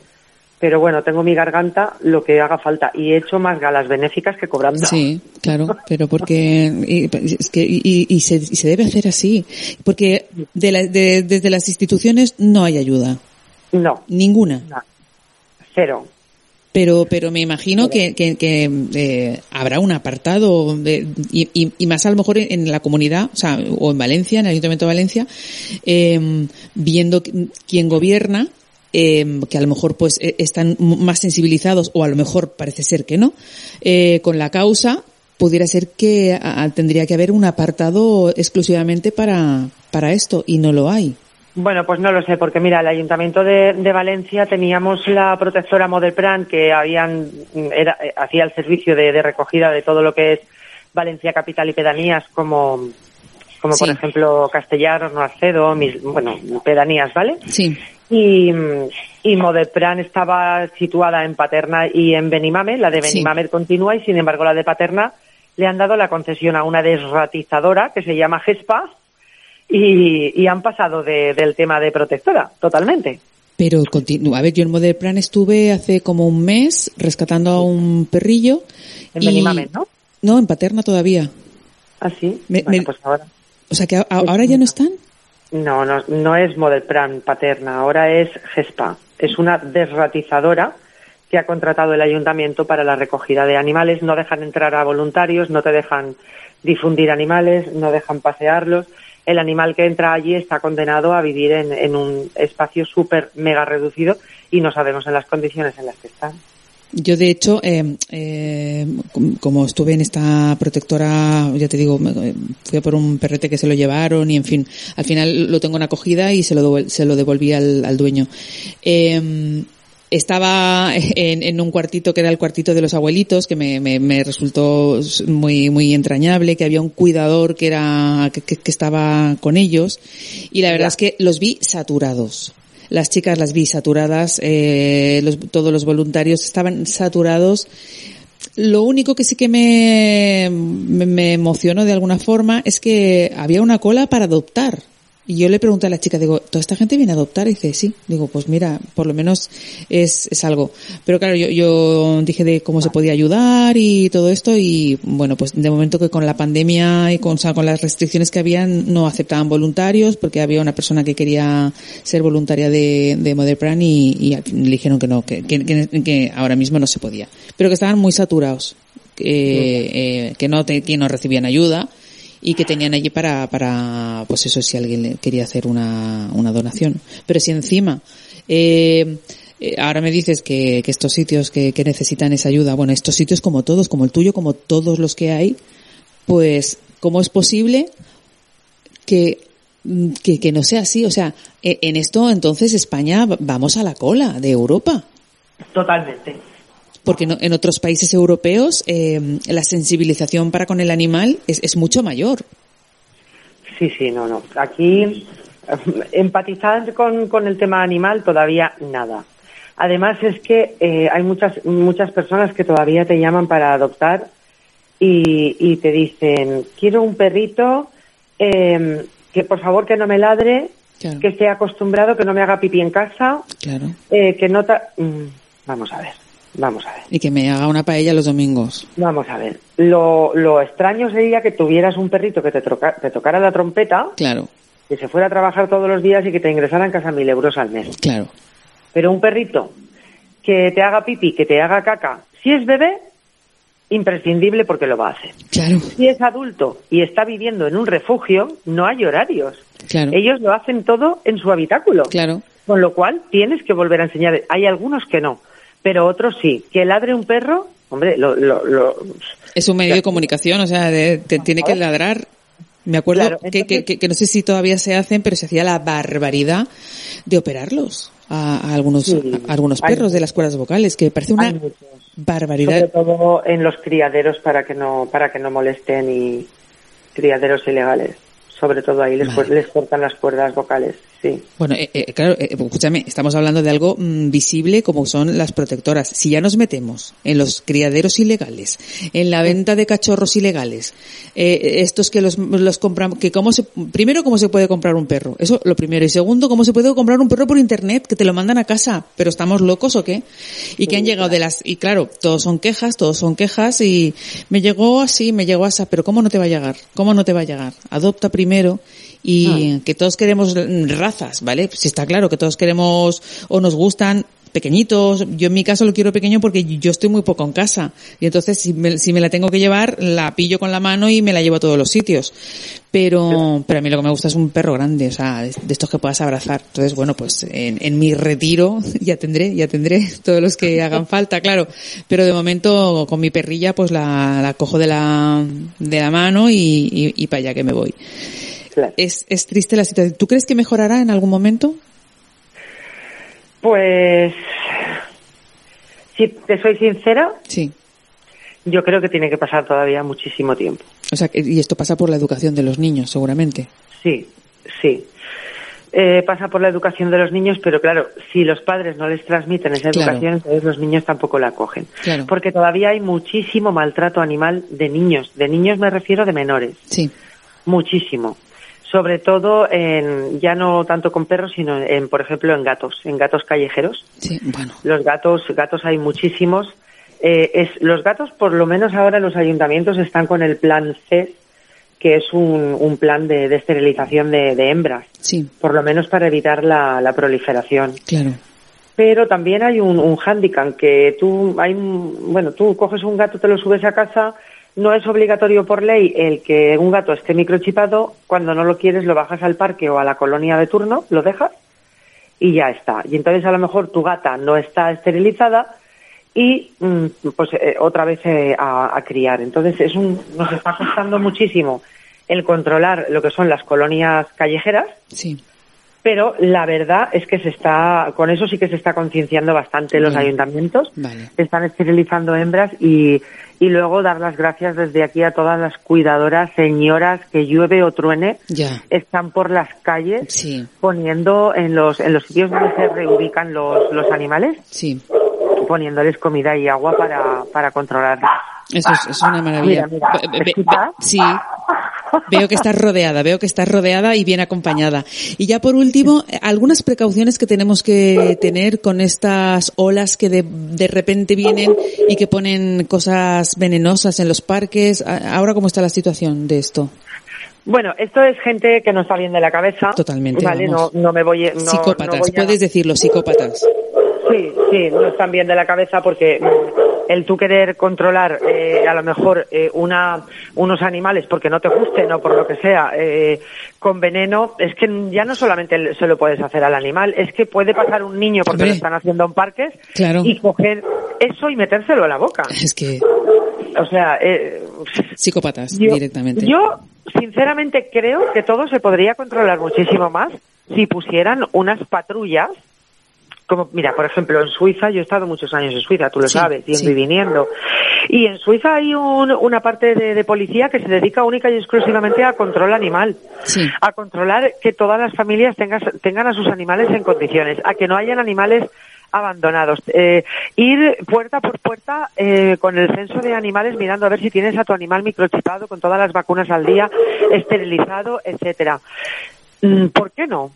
pero bueno, tengo mi garganta, lo que haga falta y he hecho más galas benéficas que cobrando. Sí, claro, pero porque y, es que, y, y se, y se debe hacer así, porque de la- de- desde las instituciones no hay ayuda, No, ninguna. no, cero. Pero, pero me imagino que, que, que, eh, habrá un apartado de- y, y- más a lo mejor en, la comunidad, o sea, o en Valencia, en el Ayuntamiento de Valencia, eh, viendo qui- quién gobierna, eh, que a lo mejor pues eh, están más sensibilizados o a lo mejor parece ser que no, eh, con la causa, pudiera ser que a- tendría que haber un apartado exclusivamente para, para esto y no lo hay. Bueno, pues no lo sé, porque mira, el Ayuntamiento de, de Valencia teníamos la protectora Modelplan que habían era, eh, hacía el servicio de, de recogida de todo lo que es Valencia capital y pedanías, como como por ejemplo Castellanos, Noacedo, mis, bueno, pedanías, ¿vale? Sí, Y, y Modelplan estaba situada en Paterna y en Benimame, la de Sí. Benimame continúa y sin embargo la de Paterna le han dado la concesión a una desratizadora que se llama GESPA y, y han pasado de- del tema de protectora, totalmente. Pero continúa. A ver, yo en Model Plan estuve hace como un mes rescatando a un perrillo. En y- ¿no? No, en Paterna todavía. Me- bueno, me- pues ahora. O sea que a- ahora ya no están. No, no, no es Modelplan Paterna, ahora es GESPA. Es una desratizadora que ha contratado el ayuntamiento para la recogida de animales. No dejan entrar a voluntarios, no te dejan difundir animales, no dejan pasearlos. El animal que entra allí está condenado a vivir en, en un espacio súper mega reducido y no sabemos en las condiciones en las que están. Yo, de hecho, eh, eh, com- como estuve en esta protectora, ya te digo, me- fui a por un perrete que se lo llevaron y, en fin, al final lo tengo en acogida y se lo, se lo devolví al, al dueño. Eh, estaba en, un cuartito que era el cuartito de los abuelitos, que me, resultó muy, muy entrañable, que había un cuidador que era, que, estaba con ellos, y la verdad es que los vi saturados. Las chicas las vi saturadas, eh, todos los voluntarios estaban saturados. Lo único que sí que me, me emocionó de alguna forma es que había una cola para adoptar. Y yo le pregunté a la chica, digo, ¿toda esta gente viene a adoptar? Y dice, sí. Digo, pues mira, por lo menos es, es algo. Pero claro, yo, yo dije de cómo se podía ayudar y todo esto y bueno, pues de momento que con la pandemia y con, o sea, con las restricciones que habían no aceptaban voluntarios porque había una persona que quería ser voluntaria de, de Mother Plan y, y le dijeron que no, que, que, que- que ahora mismo no se podía. Pero que estaban muy saturados, que, eh, que no, te- que no recibían ayuda y que tenían allí para, para pues eso, si alguien quería hacer una, una donación. Pero si encima, eh, eh, ahora me dices que, que estos sitios que, que necesitan esa ayuda, bueno, estos sitios como todos, como el tuyo, como todos los que hay, pues, ¿cómo es posible que, mm, que, que no sea así? O sea, e- en esto entonces España va- vamos a la cola de Europa. Totalmente. Porque no- en otros países europeos eh, la sensibilización para con el animal es, es mucho mayor. Sí, sí, no, no. Aquí eh, empatizar con, con el tema animal todavía nada. Además es que eh, hay muchas muchas personas que todavía te llaman para adoptar y, y te dicen quiero un perrito eh, que por favor que no me ladre, Claro. que esté acostumbrado, que no me haga pipí en casa, Claro. eh, que no ta- Mm, vamos a ver, vamos a ver. Y que me haga una paella los domingos. Vamos a ver. Lo, lo extraño sería que tuvieras un perrito que te, troca- te tocara la trompeta, Claro, que se fuera a trabajar todos los días y que te ingresara en casa mil euros al mes. claro. Pero un perrito que te haga pipi, que te haga caca, si es bebé, imprescindible porque lo va a hacer. Claro, Si es adulto y está viviendo en un refugio, no hay horarios. claro. Ellos lo hacen todo en su habitáculo. Claro. Con lo cual tienes que volver a enseñar. Hay algunos que no, pero otros sí. Que ladre un perro, hombre, lo, lo, lo- Es un medio de comunicación, o sea, de- te tiene que ladrar. Me acuerdo Claro, que, que, que- que no sé si todavía se hacen, pero se hacía la barbaridad de operarlos a, a algunos, Sí, a algunos hay perros de las cuerdas vocales, que parece una muchos. sobre barbaridad. todo en los criaderos para que no para que no molesten y criaderos ilegales. Sobre todo ahí les, les cortan las cuerdas vocales. Sí. Bueno, eh, eh, claro, eh, escúchame, estamos hablando de algo mm, visible como son las protectoras. Si ya nos metemos en los criaderos ilegales, en la venta de cachorros ilegales, eh, estos que los, los compran, que cómo se, primero cómo se puede comprar un perro, eso lo primero, y segundo cómo se puede comprar un perro por internet, que te lo mandan a casa, pero estamos locos o qué? Y que han llegado de las, y claro, todos son quejas, todos son quejas y me llegó así, me llegó así, pero ¿cómo no te va a llegar? ¿Cómo no te va a llegar? Adopta primero y que todos queremos ¿vale? Si está claro que todos queremos o nos gustan pequeñitos. Yo en mi caso lo quiero pequeño porque yo estoy muy poco en casa. Y entonces si me, si me la tengo que llevar, la pillo con la mano y me la llevo a todos los sitios. Pero, pero a mí lo que me gusta es un perro grande, o sea, de, estos que puedas abrazar. Entonces, bueno, pues en, en mi retiro ya tendré, ya tendré todos los que hagan falta, claro. Pero de momento con mi perrilla pues la, la cojo de la, de la mano y, y, y para allá que me voy. Claro. Es, es triste la situación. ¿Tú crees que mejorará en algún momento? Pues, si te soy sincera, Sí. yo creo que tiene que pasar todavía muchísimo tiempo. O sea, y esto pasa por la educación de los niños, seguramente. Sí, sí. Eh, pasa por la educación de los niños, pero claro, si los padres no les transmiten esa Claro. educación, entonces los niños tampoco la cogen. Claro. Porque todavía hay muchísimo maltrato animal de niños. De niños me refiero de menores. Sí. Muchísimo. Sobre todo en, ya no tanto con perros, sino en, por ejemplo, en gatos, en gatos callejeros. Sí, bueno. Los gatos, gatos hay muchísimos. Eh, es, los gatos, por lo menos ahora los ayuntamientos están con el plan C, que es un, un plan de, de esterilización de, de hembras, Sí, por lo menos para evitar la, la proliferación. claro. Pero también hay un, un hándicap que tú, hay, bueno, tú coges un gato, te lo subes a casa, no es obligatorio por ley el que un gato esté microchipado, cuando no lo quieres lo bajas al parque o a la colonia de turno, lo dejas y ya está. Y entonces a lo mejor tu gata no está esterilizada y mm, pues eh, otra vez eh, a, a criar. Entonces es un, nos está costando muchísimo el controlar lo que son las colonias callejeras, Sí. pero la verdad es que se está, con eso sí que se está concienciando bastante los ayuntamientos. Vale. Están esterilizando hembras y, y luego dar las gracias desde aquí a todas las cuidadoras, señoras que llueve o truene, Ya. están por las calles Sí, poniendo en los, en los sitios donde se reubican los, los animales, sí. Poniéndoles comida y agua para, para controlarlos. Eso es, es una maravilla. Mira, mira, sí. Veo que estás rodeada, veo que estás rodeada y bien acompañada. Y ya por último, algunas precauciones que tenemos que tener con estas olas que de, de repente vienen y que ponen cosas venenosas en los parques. Ahora, ¿cómo está la situación de esto? Bueno, esto es gente que no está bien de la cabeza. Totalmente, Vale, no, no me voy, no, no psicópatas, voy a- puedes decirlo, psicópatas. Sí, sí, no están bien de la cabeza porque mm, el tú querer controlar eh, a lo mejor eh, una, unos animales porque no te gusten o por lo que sea eh, con veneno, es que ya no solamente se lo puedes hacer al animal, es que puede pasar un niño porque lo están haciendo en parques Claro. y coger eso y metérselo a la boca. Es que O sea, eh, psicópatas yo, directamente. yo sinceramente creo que todo se podría controlar muchísimo más si pusieran unas patrullas como mira por ejemplo en Suiza yo he estado muchos años en Suiza tú lo Sí, sabes yendo sí. y viniendo y en Suiza hay un- una parte de, de policía que se dedica única y exclusivamente a control animal Sí. a controlar que todas las familias tengas- tengan a sus animales en condiciones a que no hayan animales abandonados. Eh, ir puerta por puerta eh, con el censo de animales mirando a ver si tienes a tu animal microchipado con todas las vacunas al día, esterilizado, etcétera. Mm, ¿Por qué no?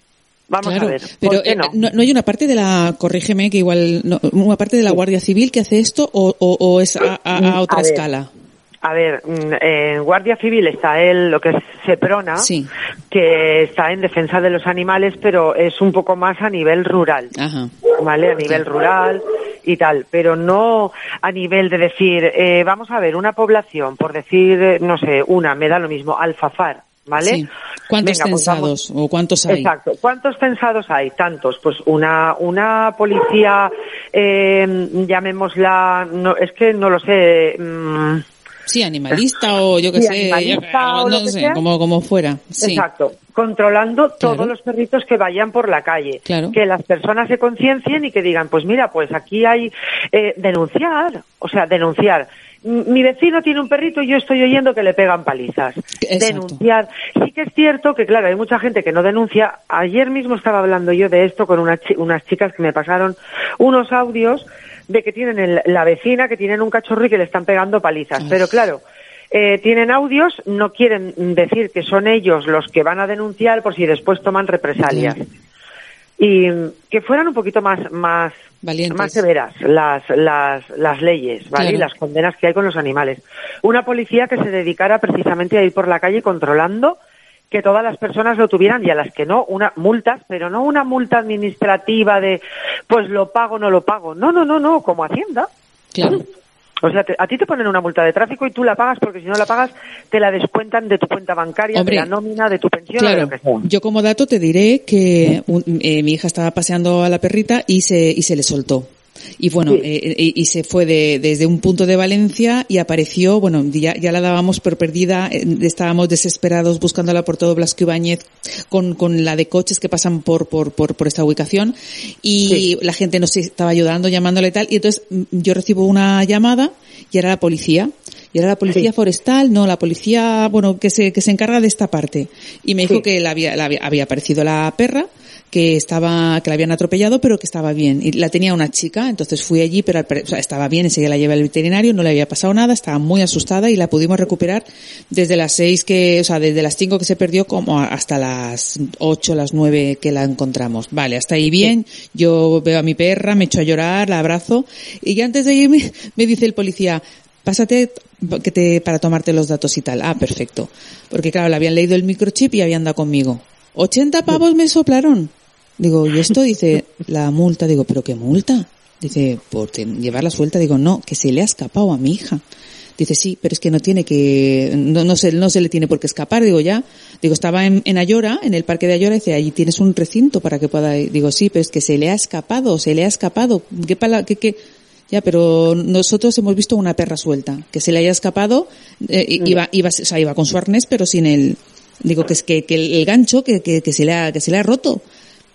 Vamos Claro, a ver. pero ¿Por qué eh, no? no, no hay una parte de la, corrígeme que igual, no, una parte de la Guardia Civil que hace esto o, o, o es a, a- a otra a escala. A ver, mm, en Guardia Civil está el, lo que es Seprona, Sí. que está en defensa de los animales, pero es un poco más a nivel rural. Ajá. ¿vale? A nivel rural y tal, pero no a nivel de decir, eh, vamos a ver, una población, por decir, eh, no sé, una, me da lo mismo, alfafar, ¿vale? Sí. ¿Cuántos Venga, pues o cuántos hay? Exacto. ¿Cuántos censados hay? Tantos. Pues una, una policía, eh, llamémosla, no, es que no lo sé, mm, Sí, animalista o yo que Sí, sé, yo- o no que sé, sea. como, como fuera. Sí. Exacto. Controlando Claro. todos los perritos que vayan por la calle. Claro. Que las personas se conciencien y que digan, pues mira, pues aquí hay eh, denunciar, o sea, denunciar. Mi vecino tiene un perrito y yo estoy oyendo que le pegan palizas. Exacto. Denunciar. Sí que es cierto que, claro, hay mucha gente que no denuncia. Ayer mismo estaba hablando yo de esto con una chi- unas chicas que me pasaron unos audios de que tienen el- la vecina, que tienen un cachorro y que le están pegando palizas. Pero claro, eh, tienen audios, no quieren decir que son ellos los que van a denunciar por si después toman represalias. Y mm, que fueran un poquito más, más, Valientes. más severas las, las, las leyes, ¿vale? Claro. Y las condenas que hay con los animales. Una policía que se dedicara precisamente a ir por la calle controlando que todas las personas lo tuvieran y a las que no, una multas, pero no una multa administrativa de pues lo pago, no lo pago. No, no, no, no, como Hacienda. Claro. O sea, te- a ti te ponen una multa de tráfico y tú la pagas porque si no la pagas te la descuentan de tu cuenta bancaria, Hombre, de la nómina, de tu pensión o de Claro, lo que sea. yo como dato te diré que un- eh, mi hija estaba paseando a la perrita y se, y se le soltó. Y bueno, Sí. eh, eh, y se fue de- desde un punto de Valencia y apareció, bueno, ya, ya la dábamos por perdida, eh, estábamos desesperados buscándola por todo Blasco Ibáñez con, con la de coches que pasan por, por, por, por esta ubicación y la gente nos estaba ayudando, llamándole y tal, y entonces mm, yo recibo una llamada y era la policía. Y era la policía Sí. forestal, no, la policía, bueno, que se, que se encarga de esta parte. Y me dijo que la había, la había, había aparecido la perra, que estaba, que la habían atropellado, pero que estaba bien. Y la tenía una chica, entonces fui allí, pero estaba bien, enseguida la llevé al veterinario, no le había pasado nada, estaba muy asustada y la pudimos recuperar desde las seis que, o sea, desde las cinco que se perdió como hasta las ocho, las nueve que la encontramos. Vale, hasta ahí bien, yo veo a mi perra, me echo a llorar, la abrazo, y antes de irme, me dice el policía, pásate que te, para tomarte los datos y tal. Ah, perfecto. Porque claro, le habían leído el microchip y habían dado conmigo. 80 pavos me soplaron. Digo, ¿y esto? Dice, la multa. Digo, ¿pero qué multa? Dice, por llevarla suelta. Digo, no, que se le ha escapado a mi hija. Dice, sí, pero es que no tiene que, no, no se, no se le tiene por qué escapar. Digo, ya. Digo, estaba en, en Ayora, en el parque de Ayora, dice, allí tienes un recinto para que pueda ir. Digo, sí, pero es que se le ha escapado, se le ha escapado. ¿Qué pala, qué, qué? Ya, pero nosotros hemos visto una perra suelta, que se le haya escapado, eh, iba, iba, o sea, iba con su arnés, pero sin el, digo que es que, que el, el gancho que, que, que se le ha, que se le ha roto.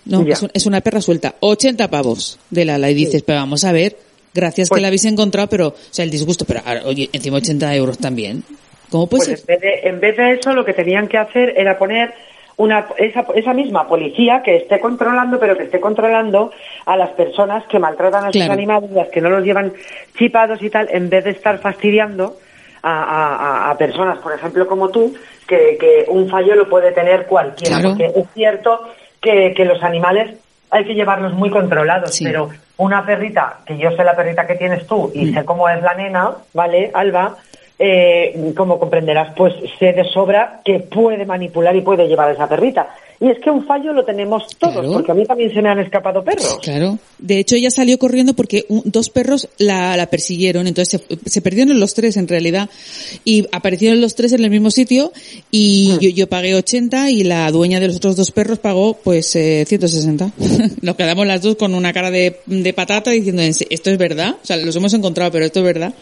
No, es, un- es una perra suelta. 80 pavos de la, y dices, pero vamos a ver, gracias Pues- que la habéis encontrado, pero, o sea, el disgusto, pero ahora, oye, encima 80 euros también. ¿Cómo puede Pues ser? en vez, de, en vez de eso, lo que tenían que hacer era poner una, esa, esa misma policía que esté controlando, pero que esté controlando a las personas que maltratan a sus Claro. animales, las que no los llevan chipados y tal, en vez de estar fastidiando a- a- a personas, por ejemplo, como tú, que, que un fallo lo puede tener cualquiera. Claro. Porque es cierto que, que los animales hay que llevarlos muy controlados, Sí. pero una perrita, que yo sé la perrita que tienes tú y Mm. sé cómo es la nena, ¿vale, Alba? Eh, como comprenderás, pues sé de sobra que puede manipular y puede llevar a esa perrita. Y es que un fallo lo tenemos todos, Claro. porque a mí también se me han escapado perros. Claro. De hecho, ella salió corriendo porque un- dos perros la, la persiguieron. Entonces se, se perdieron los tres en realidad. Y aparecieron los tres en el mismo sitio. Y yo, yo pagué 80 y la dueña de los otros dos perros pagó pues eh, 160. Nos quedamos las dos con una cara de, de patata diciendo, "¿En se- ¿esto es verdad? O sea, los hemos encontrado, pero esto es verdad.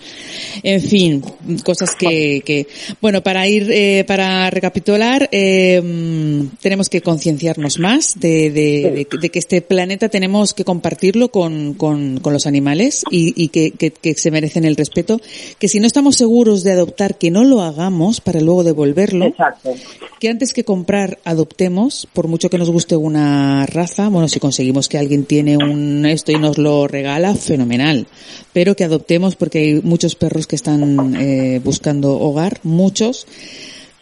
En fin, cosas que, que bueno, para ir, eh, para recapitular, eh, mm, tenemos que concienciarnos más de, de, de- de que este planeta tenemos que compartirlo con, con, con los animales y, y que, que, que se merecen el respeto. Que si no estamos seguros de adoptar, que no lo hagamos para luego devolverlo. Exacto. Que antes que comprar, adoptemos, por mucho que nos guste una raza, bueno, si conseguimos que alguien tiene un esto y nos lo regala, fenomenal. Pero que adoptemos porque hay muchos perros que están eh, buscando hogar, muchos,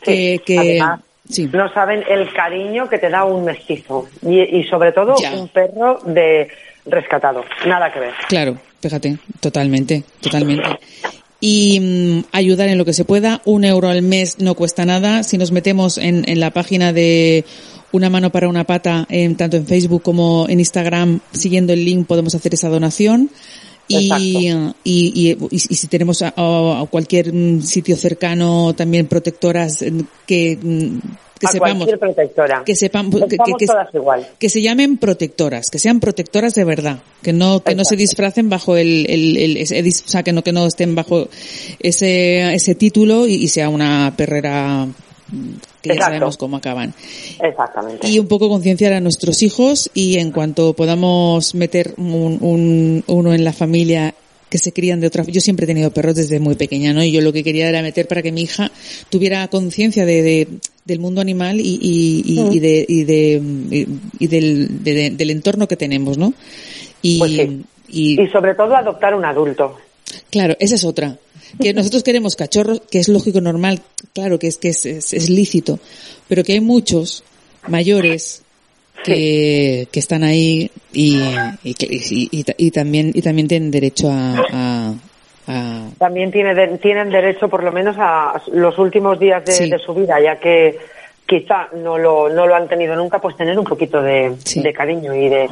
que, Sí, que además, sí, no saben el cariño que te da un mestizo. Y, y sobre todo Ya. un perro de rescatado. Nada que ver. claro, fíjate, totalmente, totalmente. Y mm, ayudar en lo que se pueda, un euro al mes no cuesta nada. Si nos metemos en, en la página de una mano para una pata, en, tanto en Facebook como en Instagram, siguiendo el link podemos hacer esa donación. Y, y, y, y- si tenemos a, a cualquier mm, sitio cercano también protectoras eh, que, mm, que a sepamos protectora. que sepan que, que- se llamen protectoras, que sean protectoras de verdad, que no que no se disfracen bajo el, el, el- ese- o sea, que no que no estén bajo ese ese título y, y sea una perrera mm, que ya sabemos cómo acaban. Exactamente. Y un poco concienciar a nuestros hijos y en cuanto podamos meter un, un- uno en la familia que se crían de otra yo siempre he tenido perros desde muy pequeña no y yo lo que quería era meter para que mi hija tuviera conciencia de, de- del mundo animal y, y, y, y de y de y del, de- del entorno que tenemos no y, Pues sí. Y sobre todo adoptar un adulto. Claro, esa es otra. Que nosotros queremos cachorros, que es lógico, normal, claro que es que es, es- es lícito, pero que hay muchos mayores que, que están ahí y, y, y- y- y también y también tienen derecho a, a- a- También tiene de- tienen derecho por lo menos a los últimos días de, Sí. de su vida, ya que quizá no lo, no lo han tenido nunca, pues tener un poquito de, Sí. de cariño y de,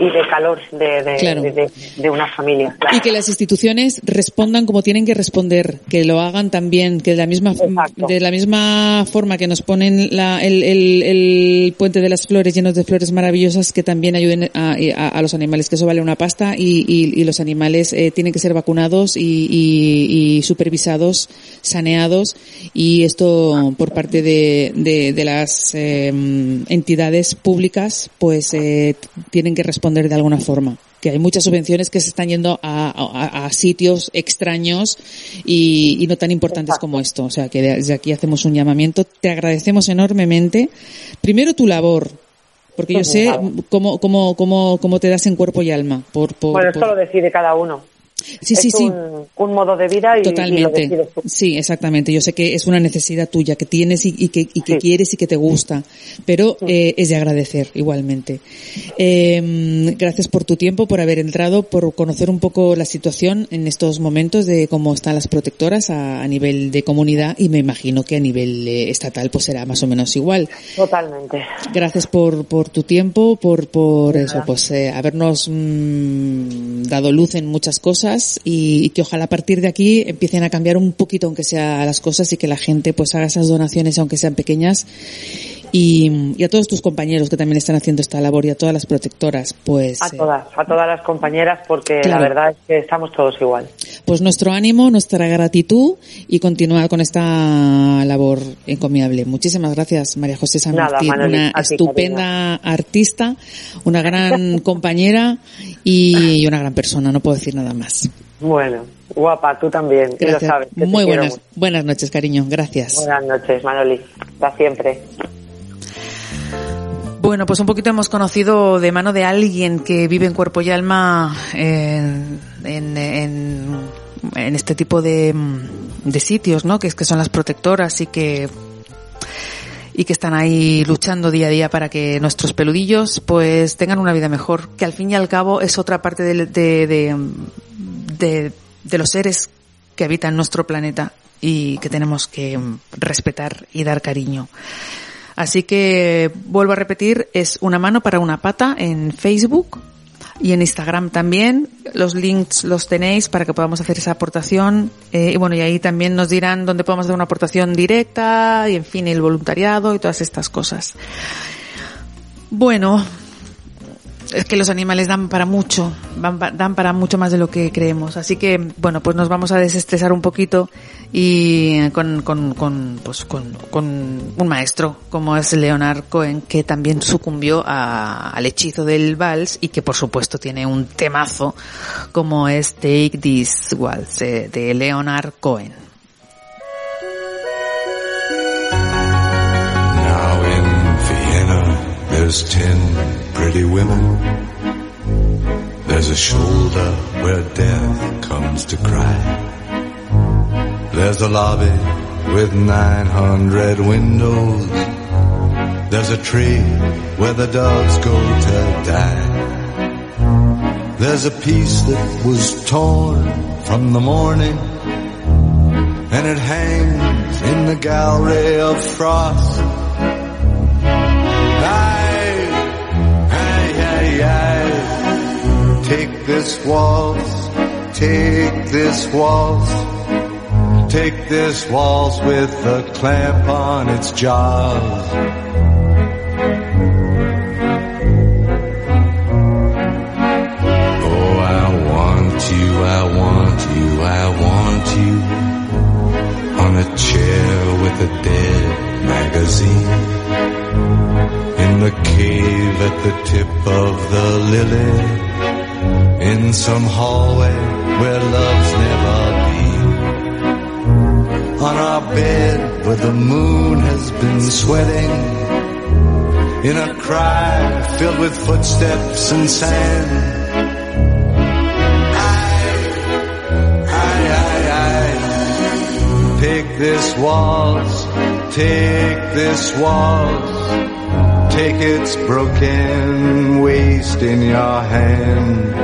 y de calor de, de, Claro. de, una familia. claro. y que las instituciones respondan como tienen que responder, que lo hagan también, que de la misma Exacto. de la misma forma que nos ponen la- el, el- el puente de las flores llenos de flores maravillosas, que también ayuden a, a- a los animales, que eso vale una pasta y, y- y los animales eh, tienen que ser vacunados y, y- supervisados, saneados y esto por parte de, de- de las eh, entidades públicas, pues eh, tienen que responder de alguna forma que hay muchas subvenciones que se están yendo a, a- a sitios extraños y, y no tan importantes como esto. O sea, que desde aquí hacemos un llamamiento. Te agradecemos enormemente. Primero tu labor, porque yo sé cómo, cómo, cómo, cómo te das en cuerpo y alma. Por, por, Bueno, por- esto lo decide cada uno. Sí, sí, es sí. Un, un modo de vida y, y lo Totalmente. Sí, exactamente. Yo sé que es una necesidad tuya que tienes y, y que, y que Sí. quieres y que te gusta, pero eh, es de agradecer igualmente. Eh, gracias por tu tiempo, por haber entrado, por conocer un poco la situación en estos momentos de cómo están las protectoras a, a nivel de comunidad y me imagino que a nivel eh, estatal pues será más o menos igual. Totalmente. Gracias por, por tu tiempo, por, por eso, pues eh, habernos mm, dado luz en muchas cosas y, y que ojalá a partir de aquí empiecen a cambiar un poquito, aunque sea las cosas y que la gente pues haga esas donaciones, aunque sean pequeñas. Y, y a todos tus compañeros que también están haciendo esta labor y a todas las protectoras, pues, A eh, todas, a todas las compañeras, porque Claro. la verdad es que estamos todos igual. pues nuestro ánimo, nuestra gratitud y continuar con esta labor encomiable. Muchísimas gracias, María José San Nada, Martín, Manoli, una ti, estupenda artista, una gran compañera y una gran persona, no puedo decir nada más. Bueno, guapa, tú también, y lo Gracias. sabes. Muy buenas, buenas noches, cariño. Gracias. Buenas noches, Manoli. Hasta siempre. Bueno, pues un poquito hemos conocido de mano de alguien que vive en cuerpo y alma en, en, en- en este tipo de, de sitios, ¿no? Que es que son las protectoras y que y que están ahí luchando día a día para que nuestros peludillos pues tengan una vida mejor, que al fin y al cabo es otra parte de, de, de, de- los seres que habitan nuestro planeta y que tenemos que respetar y dar cariño. Así que vuelvo a repetir, es una mano para una pata en Facebook y en Instagram también. Los links los tenéis para que podamos hacer esa aportación. Eh, y bueno, y ahí también nos dirán dónde podemos hacer una aportación directa y en fin, el voluntariado y todas estas cosas. Bueno, es que los animales dan para mucho, dan para mucho más de lo que creemos. Así que, bueno, pues nos vamos a desestresar un poquito y con, con, con, pues con, con un maestro como es Leonard Cohen, que también sucumbió al hechizo del vals y que por supuesto tiene un temazo como es Take This Waltz eh, de Leonard Cohen. Pretty women. There's a shoulder where death comes to cry. There's a lobby with 900 windows. There's a tree where the doves go to die. There's a piece that was torn from the morning and it hangs in the gallery of frost. Take this waltz, take this waltz, take this waltz with a clamp on its jaws. Oh, I want you, I want you, I want you on a chair with a dead magazine. In the cave at the tip of the lily, in some hallway where love's never been. On our bed where the moon has been sweating. In a cry filled with footsteps and sand. I, I, I, take this waltz, take this waltz. Take its broken waist in your hand.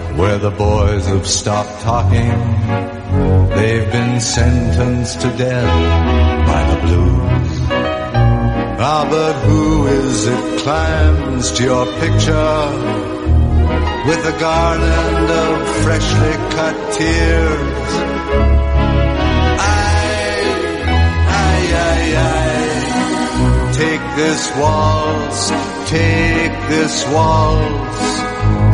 where the boys have stopped talking. They've been sentenced to death by the blues. Ah, but who is it climbs to your picture with a garland of freshly cut tears? Take this waltz, take this waltz,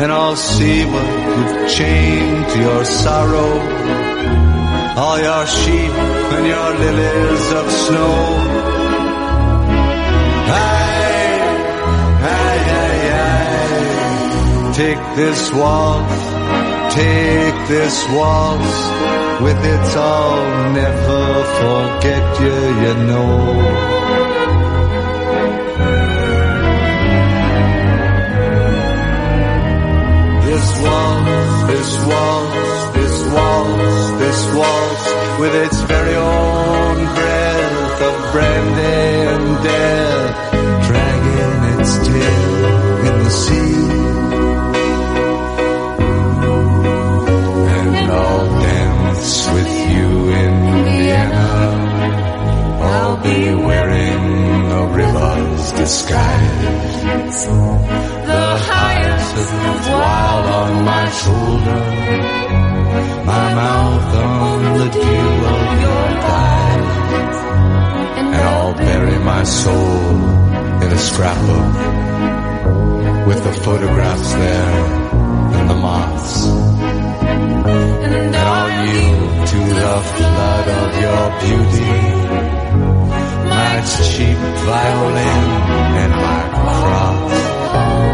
And I'll see what you've chained to your sorrow, all your sheep and your lilies of snow. Aye, aye, aye, aye. Take this waltz, take this waltz with its I'll never forget you, you know. Waltz, this waltz, this waltz, with its very own breath of brandy and death, dragging its tail in the sea. And I'll dance with you in Vienna. I'll be wearing a river's disguise. Wild on my shoulder. My mouth on the dew of your thighs. And I'll bury my soul in a scrapbook with the photographs there and the moths. And I'll yield to the flood of your beauty. My cheap violin and my cross.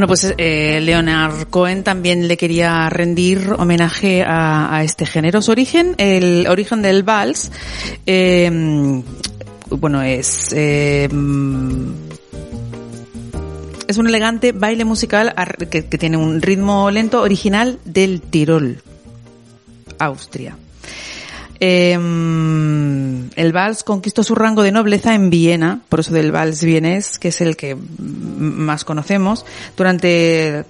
Bueno, pues eh, Leonard Cohen también le quería rendir homenaje a, a este género. Su origen, el origen del vals, eh, bueno, es... Eh, es un elegante baile musical que tiene un ritmo lento original del Tirol, Austria. Eh, el vals conquistó su rango de nobleza en Viena, por eso del vals vienés, que es el que más conocemos, durante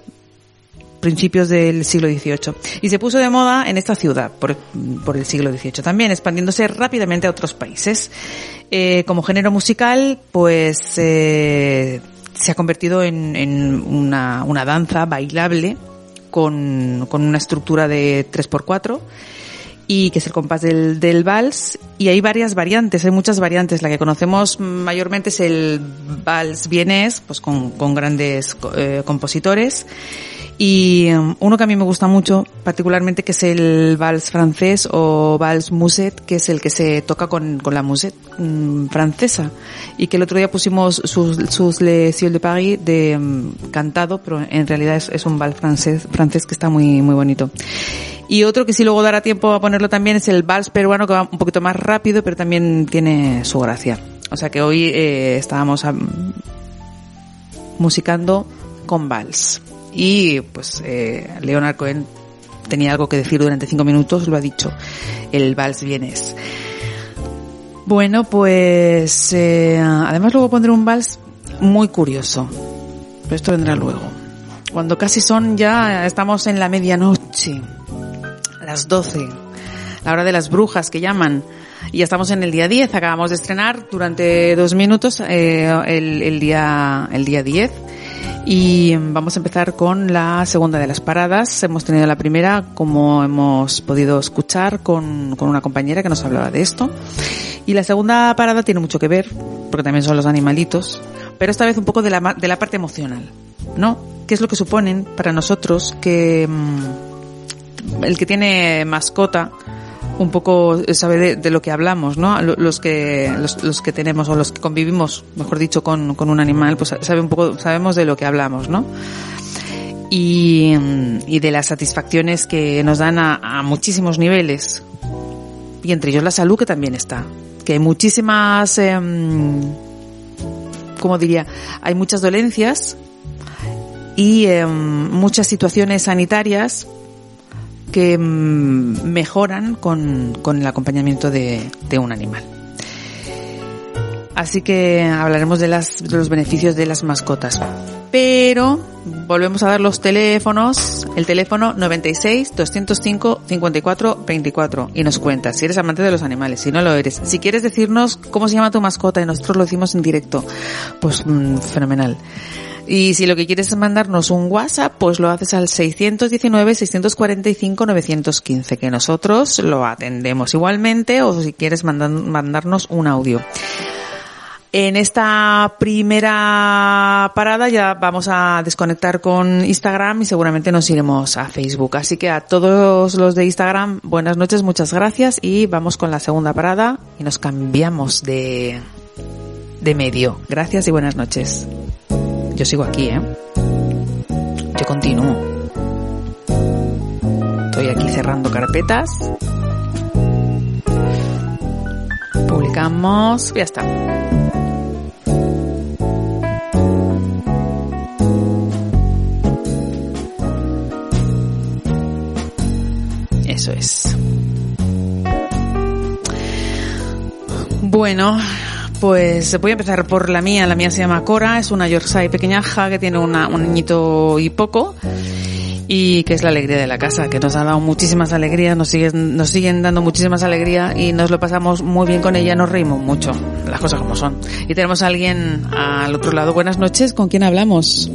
principios del siglo XVIII. Y se puso de moda en esta ciudad por, el siglo XVIII también, expandiéndose rápidamente a otros países. Eh, como género musical, pues eh, se ha convertido en, una, danza bailable con, con una estructura de 3x4 y que es el compás del, del vals y hay varias variantes, hay muchas variantes. La que conocemos mayormente es el vals vienés, pues con, con grandes eh, compositores y um, uno que a mí me gusta mucho, particularmente, que es el vals francés o vals muset, que es el que se toca con, con la muset mm, francesa. Y que el otro día pusimos sus, sus Les de Paris de mm, cantado, pero en realidad es, es un vals francés, francés que está muy, muy bonito. Y otro que sí luego dará tiempo a ponerlo también es el vals peruano, que va un poquito más rápido, pero también tiene su gracia. O sea que hoy eh, estábamos am, musicando con vals. Y pues eh, Leonard Cohen tenía algo que decir durante cinco minutos, lo ha dicho, el vals vienes. Bueno, pues eh, además luego pondré un vals muy curioso, pero esto vendrá luego. Cuando casi son ya, estamos en la medianoche, las 12, la hora de las brujas que llaman, y ya estamos en el día 10, acabamos de estrenar durante dos minutos eh, el, el día el día 10 y vamos a empezar con la segunda de las paradas. Hemos tenido la primera, como hemos podido escuchar, con, con una compañera que nos hablaba de esto. Y la segunda parada tiene mucho que ver, porque también son los animalitos, pero esta vez un poco de la, de la parte emocional, ¿no? ¿Qué es lo que suponen para nosotros que mm, el que tiene mascota un poco sabe de, lo que hablamos, ¿no? Lo- Los que los, los que tenemos o los que convivimos, mejor dicho, con, con un animal, pues sabe un poco sabemos de lo que hablamos, ¿no? Y, y de las satisfacciones que nos dan a, a muchísimos niveles y entre ellos la salud que también está, que hay muchísimas, em, ¿cómo diría? Hay muchas dolencias y em, muchas situaciones sanitarias que mm, mejoran con, con el acompañamiento de, un animal. Así que hablaremos de los beneficios de las mascotas. Pero volvemos a dar los teléfonos. El teléfono 96 205 54 24 y nos cuentas si eres amante de los animales, si no lo eres. Si quieres decirnos cómo se llama tu mascota y nosotros lo decimos en directo, pues mm, fenomenal. Y si lo que quieres es mandarnos un WhatsApp, pues lo haces al 619-645-915, que nosotros lo atendemos igualmente, o si quieres mandarnos un audio. En esta primera parada ya vamos a desconectar con Instagram y seguramente nos iremos a Facebook. Así que a todos los de Instagram, buenas noches, muchas gracias y vamos con la segunda parada y nos cambiamos de, de medio. Gracias y buenas noches. Yo sigo aquí, ¿eh? Yo continúo. Estoy aquí cerrando carpetas. Publicamos. Ya está. Eso es. Bueno, pues voy a empezar por la mía. La mía se llama Cora, es una Yorkshire pequeñaja que tiene una, un niñito y poco y que es la alegría de la casa, que nos ha dado muchísimas alegrías, nos siguen, nos siguen dando muchísimas alegrías y nos lo pasamos muy bien con ella, nos reímos mucho, las cosas como son. Y tenemos a alguien al otro lado. Buenas noches, ¿con quién hablamos?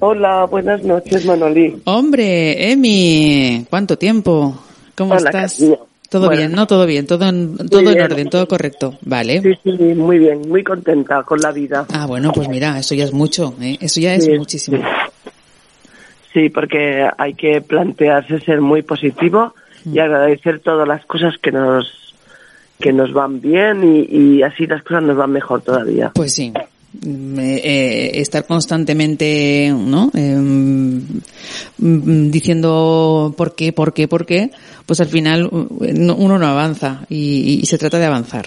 Hola, buenas noches, Manolí. Hombre, Emi, ¿cuánto tiempo? ¿Cómo Hola, estás? cariño. Todo Bueno. bien, ¿no? Todo bien, todo en, todo en orden, todo correcto. Vale. Sí, sí, muy bien, muy contenta con la vida. Ah, bueno, pues mira, eso ya es mucho, ¿eh? Eso ya es Sí, muchísimo. sí. Sí, porque hay que plantearse ser muy positivo y Mm. agradecer todas las cosas que nos que nos van bien y, y así las cosas nos van mejor todavía. Pues sí. Eh, eh, estar constantemente, ¿no? Em, diciendo por qué, por qué, por qué, pues al final no- uno no avanza y, y se trata de avanzar.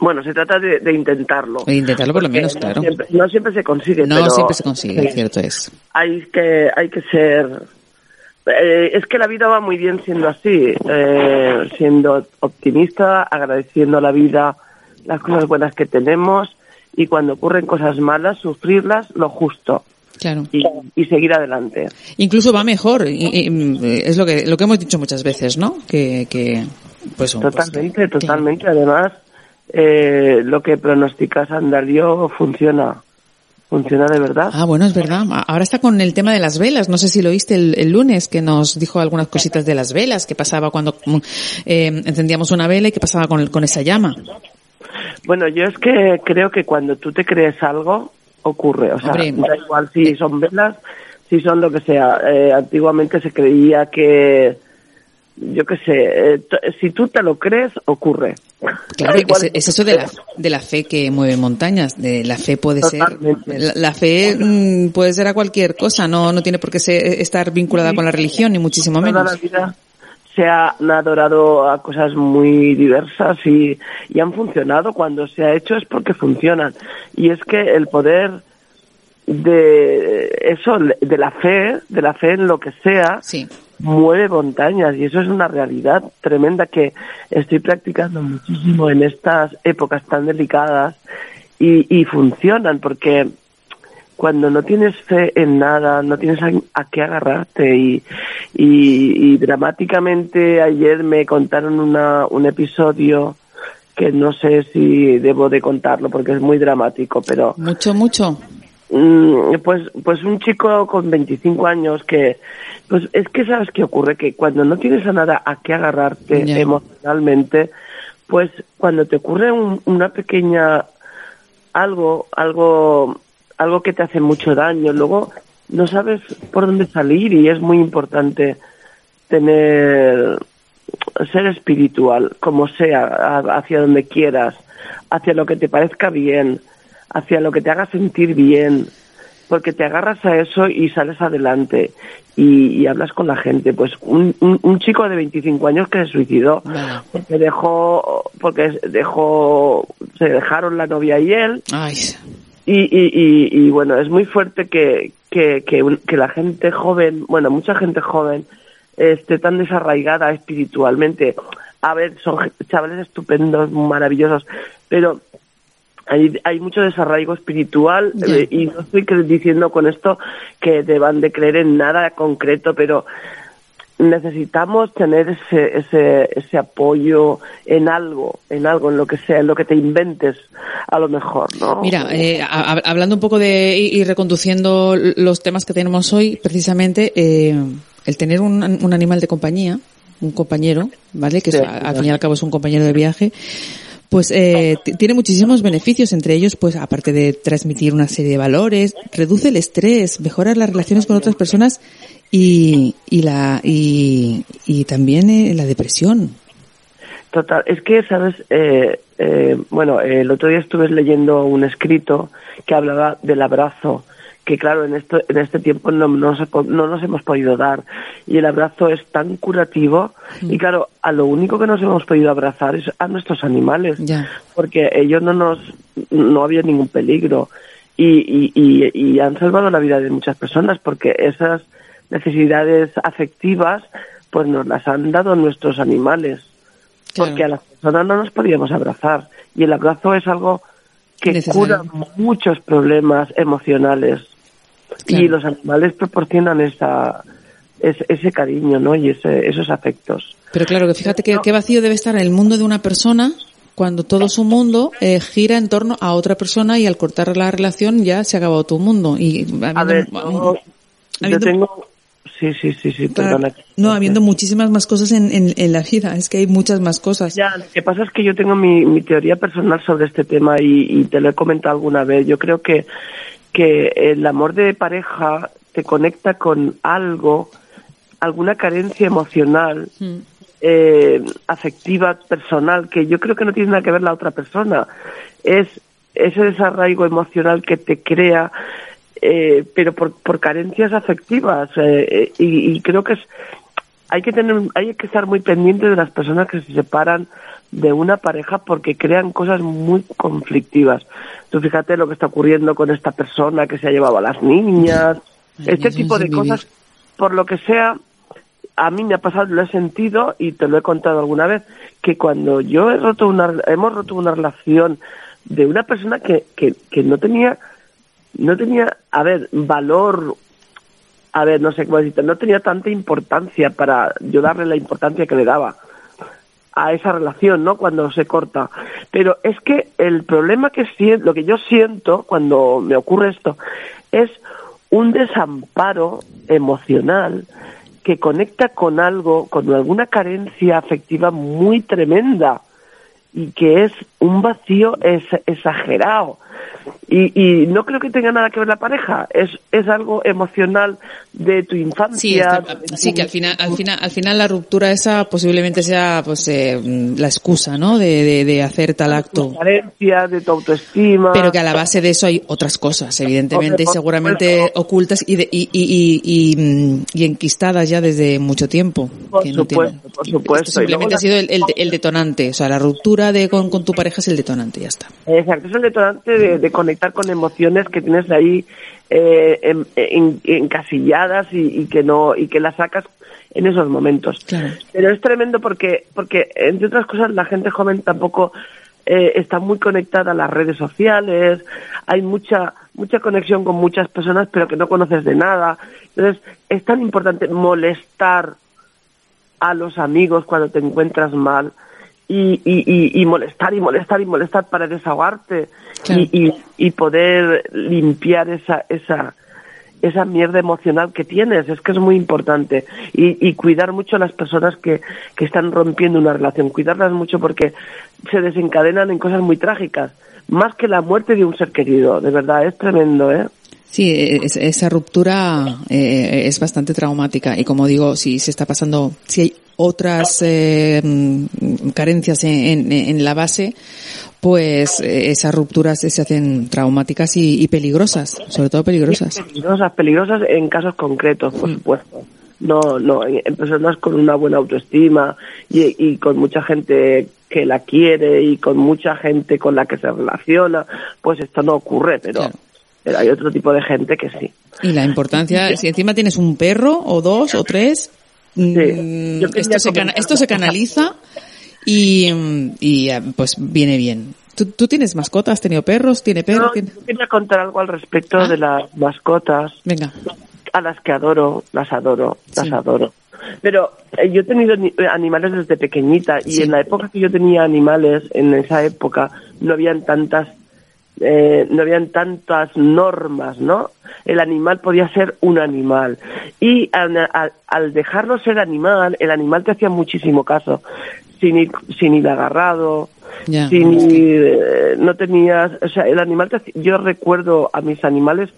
Bueno, se trata de, de intentarlo. De intentarlo por lo menos, no claro. Siempre, no siempre se consigue. No pero siempre se consigue, cierto es. Hay que, hay que ser... eh, es que la vida va muy bien siendo así, eh, siendo optimista, agradeciendo a la vida las cosas buenas que tenemos y cuando ocurren cosas malas, sufrirlas lo justo Claro. y, y seguir adelante. Incluso va mejor. y- y- es lo que lo que hemos dicho muchas veces, ¿no? Que, que pues, pues, Totalmente, que- totalmente. Además, eh, lo que pronostica Sandario funciona. Funciona de verdad. Ah, bueno, es verdad. A- Ahora está con el tema de las velas. No sé si lo oíste el, el lunes, que nos dijo algunas cositas de las velas, qué pasaba cuando mm, eh, encendíamos una vela y qué pasaba con, con esa llama. Bueno, yo es que creo que cuando tú te crees algo, ocurre. O sea, Hombre. da igual si son velas, si son lo que sea. Eh, antiguamente se creía que, yo qué sé, eh, si tú te lo crees, ocurre. Claro, Da igual es, es eso de la, de la fe que mueve montañas. De la fe puede ser, la, la fe mm, puede ser a cualquier cosa. No, no tiene por qué ser- estar vinculada con la religión ni muchísimo toda menos. la vida se han adorado a cosas muy diversas y, y han funcionado. Cuando se ha hecho es porque funcionan. Y es que el poder de eso, de la fe, de la fe en lo que sea, Sí. mueve montañas y eso es una realidad tremenda que estoy practicando muchísimo en estas épocas tan delicadas y, y funcionan porque cuando no tienes fe en nada, no tienes a, a qué agarrarte y, y, y dramáticamente ayer me contaron una, un episodio que no sé si debo de contarlo porque es muy dramático, pero Mucho, mucho. Mm, pues pues un chico con 25 años que pues es que sabes qué ocurre que cuando no tienes a nada a qué agarrarte emocionalmente pues cuando te ocurre un- una pequeña algo algo algo que te hace mucho daño. Luego no sabes por dónde salir y es muy importante tener ser espiritual como sea hacia donde quieras hacia lo que te parezca bien hacia lo que te haga sentir bien, porque te agarras a eso y sales adelante y, y hablas con la gente. Pues un, un, un chico de 25 años que se suicidó porque dejó, porque dejó, se dejaron la novia y él Ay, y, y, y, y, bueno, es muy fuerte que, que, que, la gente joven, bueno, mucha gente joven esté tan desarraigada espiritualmente. A ver, son chavales estupendos, maravillosos, pero hay, hay mucho desarraigo espiritual eh, y no estoy diciendo con esto que deban de creer en nada concreto, pero necesitamos tener ese, ese, ese apoyo en algo, en algo, en lo que sea, en lo que te inventes, a lo mejor, ¿no? Mira, eh, a- hablando un poco de y, reconduciendo los temas que tenemos hoy, precisamente eh, el tener un, un animal de compañía, un compañero, ¿vale? Que Sí, al fin y al cabo es un compañero de viaje, pues eh, tiene muchísimos beneficios, entre ellos, pues aparte de transmitir una serie de valores, reduce el estrés, mejora las relaciones con otras personas y, y la y, y también eh, la depresión. Total, es que, ¿sabes? Eh, eh, bueno, el otro día estuve leyendo un escrito que hablaba del abrazo, que claro, en, esto, en este tiempo no, no, nos, no nos hemos podido dar. Y el abrazo es tan curativo. Y claro, a lo único que nos hemos podido abrazar es a nuestros animales. Ya. Porque ellos no nos, no había ningún peligro. Y, y, y, y han salvado la vida de muchas personas porque esas necesidades afectivas pues nos las han dado nuestros animales Claro. porque a las personas no nos podíamos abrazar y el abrazo es algo que Necesario. cura muchos problemas emocionales Claro. y los animales proporcionan esa ese, ese cariño no y ese, esos afectos Pero claro, que fíjate que, qué vacío debe estar en el mundo de una persona cuando todo su mundo eh, gira en torno a otra persona y al cortar la relación ya se ha acabado tu mundo. Y habiendo, a ver yo, yo habiendo- tengo sí sí sí sí perdona no, habiendo muchísimas más cosas en, en, en la vida, es que hay muchas más cosas. Ya, lo que pasa es que yo tengo mi, mi teoría personal sobre este tema y, y te lo he comentado alguna vez. Yo creo que, que el amor de pareja te conecta con algo, alguna carencia emocional, Mm. eh, afectiva, personal, que yo creo que no tiene nada que ver la otra persona. Es ese desarraigo emocional que te crea, eh, pero por, por carencias afectivas. eh, eh, y, y creo que es hay que tener, hay que estar muy pendiente de las personas que se separan de una pareja porque crean cosas muy conflictivas. Tú fíjate lo que está ocurriendo con esta persona que se ha llevado a las niñas, este tipo de vivir. cosas, por lo que sea, a mí me ha pasado, lo he sentido y te lo he contado alguna vez, que cuando yo he roto una, hemos roto una relación de una persona que, que, que no tenía, no tenía, a ver, valor, a ver, no sé cómo decirte, no tenía tanta importancia para yo darle la importancia que le daba a esa relación, ¿no? Cuando se corta. Pero es que el problema que siento, lo que yo siento cuando me ocurre esto es un desamparo emocional que conecta con algo, con alguna carencia afectiva muy tremenda y que es un vacío es- exagerado. Y, y no creo que tenga nada que ver la pareja, es, es algo emocional de tu infancia. Sí, está- que al final, al final, al final la ruptura esa posiblemente sea, pues, eh, la excusa, ¿no? De, de, de hacer tal acto. tu carencia, de tu autoestima. Pero que a la base de eso hay otras cosas, evidentemente, y seguramente ocultas y, de- y, y, y, y, mm, enquistadas ya desde mucho tiempo. Por que no supuesto, por supuesto. Simplemente ha sido el, el, el detonante, o sea, la ruptura de con, con tu pareja es el detonante, ya está. Exacto, es el detonante de, de conectar con emociones que tienes ahí eh, en- en- encasilladas y, y que no y que las sacas en esos momentos. Claro. Pero es tremendo porque porque entre otras cosas la gente joven tampoco eh, está muy conectada a las redes sociales, hay mucha mucha conexión con muchas personas pero que no conoces de nada. Entonces es tan importante molestar a los amigos cuando te encuentras mal y, y, y, y molestar y molestar y molestar para desahogarte Claro. y, y, y poder limpiar esa, esa, esa mierda emocional que tienes. Es que es muy importante. Y, y cuidar mucho a las personas que, que están rompiendo una relación. Cuidarlas mucho porque se desencadenan en cosas muy trágicas. Más que la muerte de un ser querido. De verdad, es tremendo, ¿eh? Sí, es- esa ruptura eh, es bastante traumática y como digo, si se está pasando, si hay otras eh, mm, carencias en, en- en la base, pues eh, esas rupturas se hacen traumáticas y, y peligrosas, sobre todo peligrosas. Peligrosas, peligrosas en casos concretos, por supuesto. No, no, en, en personas con una buena autoestima y, y con mucha gente que la quiere y con mucha gente con la que se relaciona, pues esto no ocurre, pero, Claro. pero hay otro tipo de gente que sí. Y la importancia, si encima tienes un perro o dos o tres, mm, esto, se cana- esto canaliza y, y eh, pues viene bien. ¿Tú, tú tienes mascotas? ¿Has tenido perros? ¿Tiene perros? No, ¿Tiene- yo quería contar algo al respecto Ah. de las mascotas. Venga. a las que adoro, las adoro, las Sí. adoro. Pero eh, yo he tenido ni- animales desde pequeñita y Sí. en la época que yo tenía animales, en esa época, no habían tantas, eh, no habían tantas normas, ¿no? El animal podía ser un animal y al, al- al dejarlo ser animal, el animal te hacía muchísimo caso, sin ir, sin ir agarrado, sin que- ir, eh, no tenías, o sea, el animal te hacía- yo recuerdo a mis animales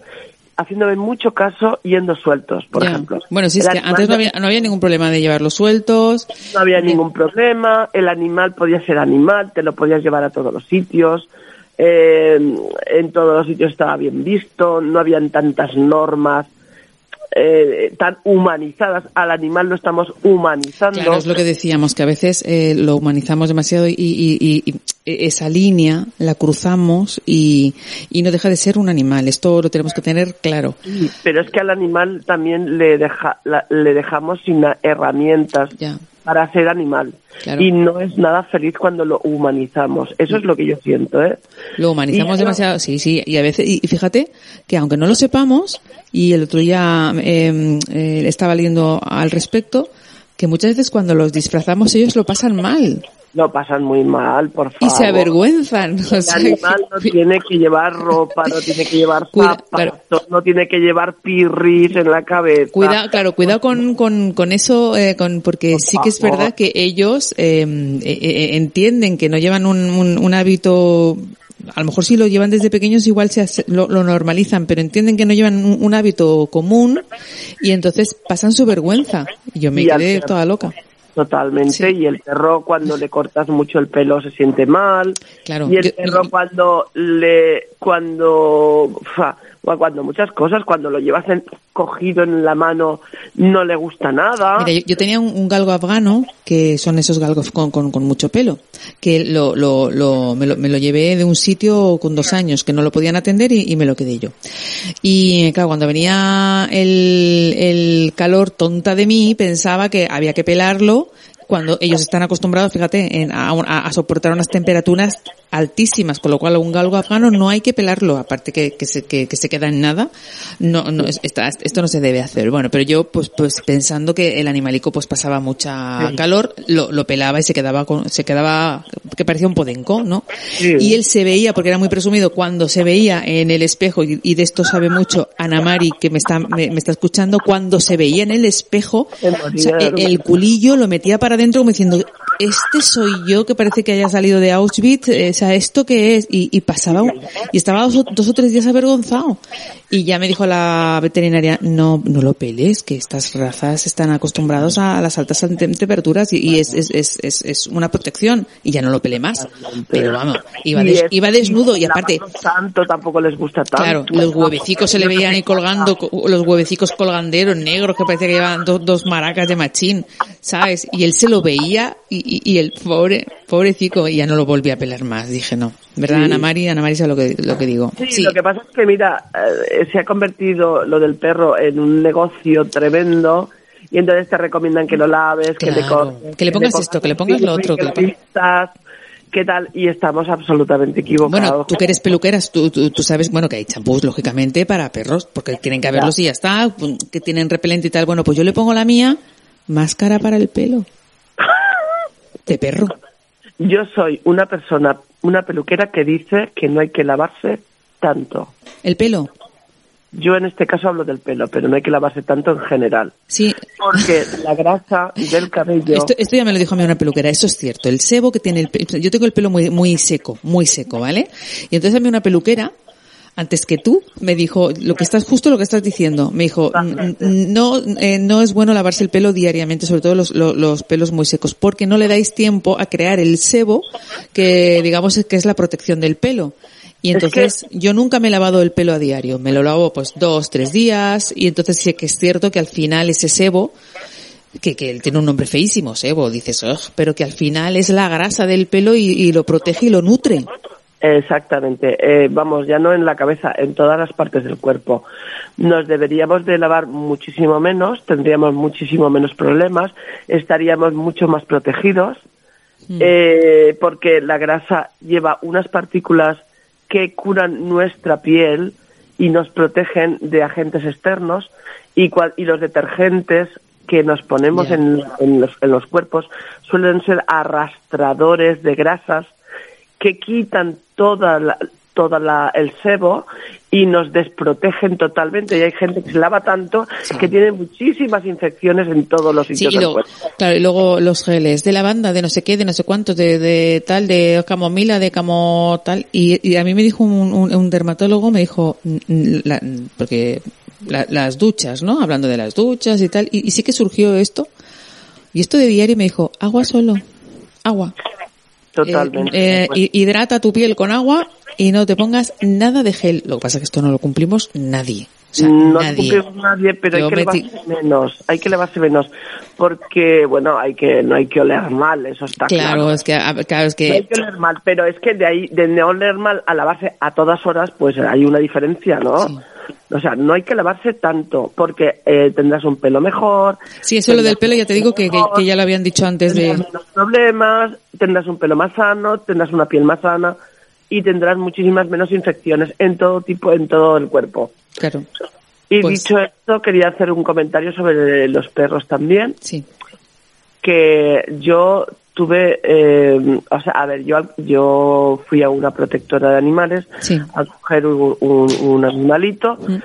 haciéndome mucho caso yendo sueltos, por ejemplo. Bueno, sí, es que antes no había, no había ningún problema de llevarlos sueltos. no había ningún problema, el animal podía ser animal, te lo podías llevar a todos los sitios, eh, en todos los sitios estaba bien visto, no habían tantas normas eh, tan humanizadas, al animal lo estamos humanizando. Claro, es lo que decíamos, que a veces eh, lo humanizamos demasiado y, y- y- y esa línea la cruzamos y, y no deja de ser un animal. Esto lo tenemos que tener claro. Pero es que al animal también le, deja, la- le dejamos sin herramientas Ya. Para ser animal. Claro. Y no es nada feliz cuando lo humanizamos. Eso es lo que yo siento, ¿eh? Lo humanizamos Y- demasiado, sí, sí, y a veces, y y fíjate que aunque no lo sepamos, y el otro día eh, eh, estaba leyendo al respecto, que muchas veces cuando los disfrazamos ellos lo pasan mal Lo pasan muy mal, por favor. y se avergüenzan. o El sea, animal no que- tiene que llevar ropa, no tiene que llevar Cuida- zapatos, no tiene que llevar pirris en la cabeza. Cuida, claro, cuidado con, con, con eso, eh, con, porque sí que es verdad que ellos eh, eh, eh, entienden que no llevan un, un, un hábito, a lo mejor si lo llevan desde pequeños igual se hace- lo, lo normalizan, pero entienden que no llevan un, un hábito común y entonces pasan su vergüenza. Y yo me Y quedé toda loca. Totalmente. Sí. Y el perro cuando le cortas mucho el pelo se siente mal. Claro, Y el yo- perro cuando le, cuando, fa, o cuando muchas cosas, cuando lo llevas en- cogido en la mano, no le gusta nada. Mira, yo, tenía un, galgo afgano, que son esos galgos con, con, mucho pelo, que lo, lo, lo, me, lo, me lo llevé de un sitio con dos años, que no lo podían atender y, y me lo quedé yo. Y claro, cuando venía el, el calor tonta de mí, pensaba que había que pelarlo cuando ellos están acostumbrados, fíjate, en- a, a- soportar unas temperaturas altísimas, con lo cual un galgo afgano no hay que pelarlo, aparte que, que, se, que, que se queda en nada, no, no, es- esta- esto no se debe hacer. Bueno, pero yo pues, pues pensando que el animalico pues pasaba mucha calor, lo, lo pelaba y se quedaba con, se quedaba, que parecía un podenco, ¿no? Y él se veía, porque era muy presumido, cuando se veía en el espejo, y, y de esto sabe mucho Ana Mari, que me está, me, me está escuchando, cuando se veía en el espejo, o sea, el, el culillo lo metía para adentro como diciendo, este soy yo que parece que haya salido de Auschwitz, eh, o sea, ¿esto qué es? Y, y pasaba, y estaba dos, o- dos o tres días avergonzado. Y ya me dijo la veterinaria, no, no lo peles, que estas razas están acostumbrados a las altas tem- temperaturas y, y es, es, es, es, es una protección. Y ya no lo pelé más. Pero vamos, iba, des- es- iba desnudo y aparte, tanto tampoco les gusta tanto. Claro, los huevecicos se le veían ahí colgando, co- los huevecicos colganderos negros que parecía que llevaban do- dos maracas de machín, ¿sabes? Y él se lo veía y, y- el pobre, pobrecico, y ya no lo volví a pelar más. Dije, no. ¿Verdad, Sí. Ana Mari? Ana Mari sabe lo que, lo que digo. Sí, lo que pasa es que, mira, eh, se ha convertido lo del perro en un negocio tremendo y entonces te recomiendan que lo laves, que le cortes, que le pongas esto, que le pongas lo otro, que que le pongas- qué tal, y estamos absolutamente equivocados. Bueno, tú que eres peluqueras, tú, tú, tú sabes, bueno, que hay champús, lógicamente, para perros, porque tienen que haberlos y ya está, que tienen repelente y tal. Bueno, pues yo le pongo la mía, máscara para el pelo. De perro. Yo soy una persona, una peluquera que dice que no hay que lavarse tanto. ¿El pelo? Yo en este caso hablo del pelo, pero no hay que lavarse tanto en general. Sí, Porque la grasa del cabello... Esto, esto ya me lo dijo a mí una peluquera, eso es cierto. El sebo que tiene el pelo, yo tengo el pelo muy, muy seco, muy seco, ¿vale? Y entonces a mí una peluquera, antes que tú, me dijo, lo que estás, justo lo que estás diciendo, me dijo, "N- n- no, eh, no es bueno lavarse el pelo diariamente, sobre todo los, lo- los pelos muy secos, porque no le dais tiempo a crear el sebo que, digamos, es que es la protección del pelo. Y Es entonces yo nunca me he lavado el pelo a diario, me lo lavo pues dos, tres días y entonces sí que es cierto que al final ese sebo que, que él tiene un nombre feísimo, sebo, dices, pero que al final es la grasa del pelo y, y lo protege y lo nutre. Exactamente. Eh, vamos, ya no en la cabeza, en todas las partes del cuerpo. Nos deberíamos de lavar muchísimo menos, tendríamos muchísimo menos problemas, estaríamos mucho más protegidos, eh, porque la grasa lleva unas partículas que curan nuestra piel y nos protegen de agentes externos y, cua- y los detergentes que nos ponemos Ya. en, en los, en los cuerpos suelen ser arrastradores de grasas que quitan toda la, toda la, el sebo y nos desprotegen totalmente. Y hay gente que se lava tanto que tiene muchísimas infecciones en todos los Sí, sitios y del luego, claro, y luego los geles de lavanda, de no sé qué, de no sé cuántos, de, de tal, de camomila, de camo tal. Y, y a mí me dijo un, un- un dermatólogo, me dijo, la- porque la- las duchas, ¿no? Hablando de las duchas y tal. Y, y sí que surgió esto. Y esto de diario me dijo, agua solo, agua. Totalmente. Eh, eh, hi- hidrata tu piel con agua y no te pongas nada de gel. Lo que pasa es que esto no lo cumplimos nadie. O sea, no nadie. cumplimos nadie, pero Yo hay que me lavarse menos, hay que lavarse menos, porque bueno, hay que no hay que oler mal, eso está claro. Claro, es que, a- claro, es No hay que, que oler mal, pero es que de ahí, de no oler mal a lavarse a todas horas, pues hay una diferencia, ¿no? Sí. O sea, no hay que lavarse tanto, porque eh, tendrás un pelo mejor. sí, eso lo del pelo ya te digo que, que, que ya lo habían dicho antes de, menos problemas, tendrás un pelo más sano, tendrás una piel más sana y tendrás muchísimas menos infecciones en todo tipo, en todo el cuerpo. claro, Y Pues- dicho esto, quería hacer un comentario sobre los perros también, sí, que yo tuve, eh, o sea, a ver, yo, yo fui a una protectora de animales Sí. a coger un, un- un animalito Mm.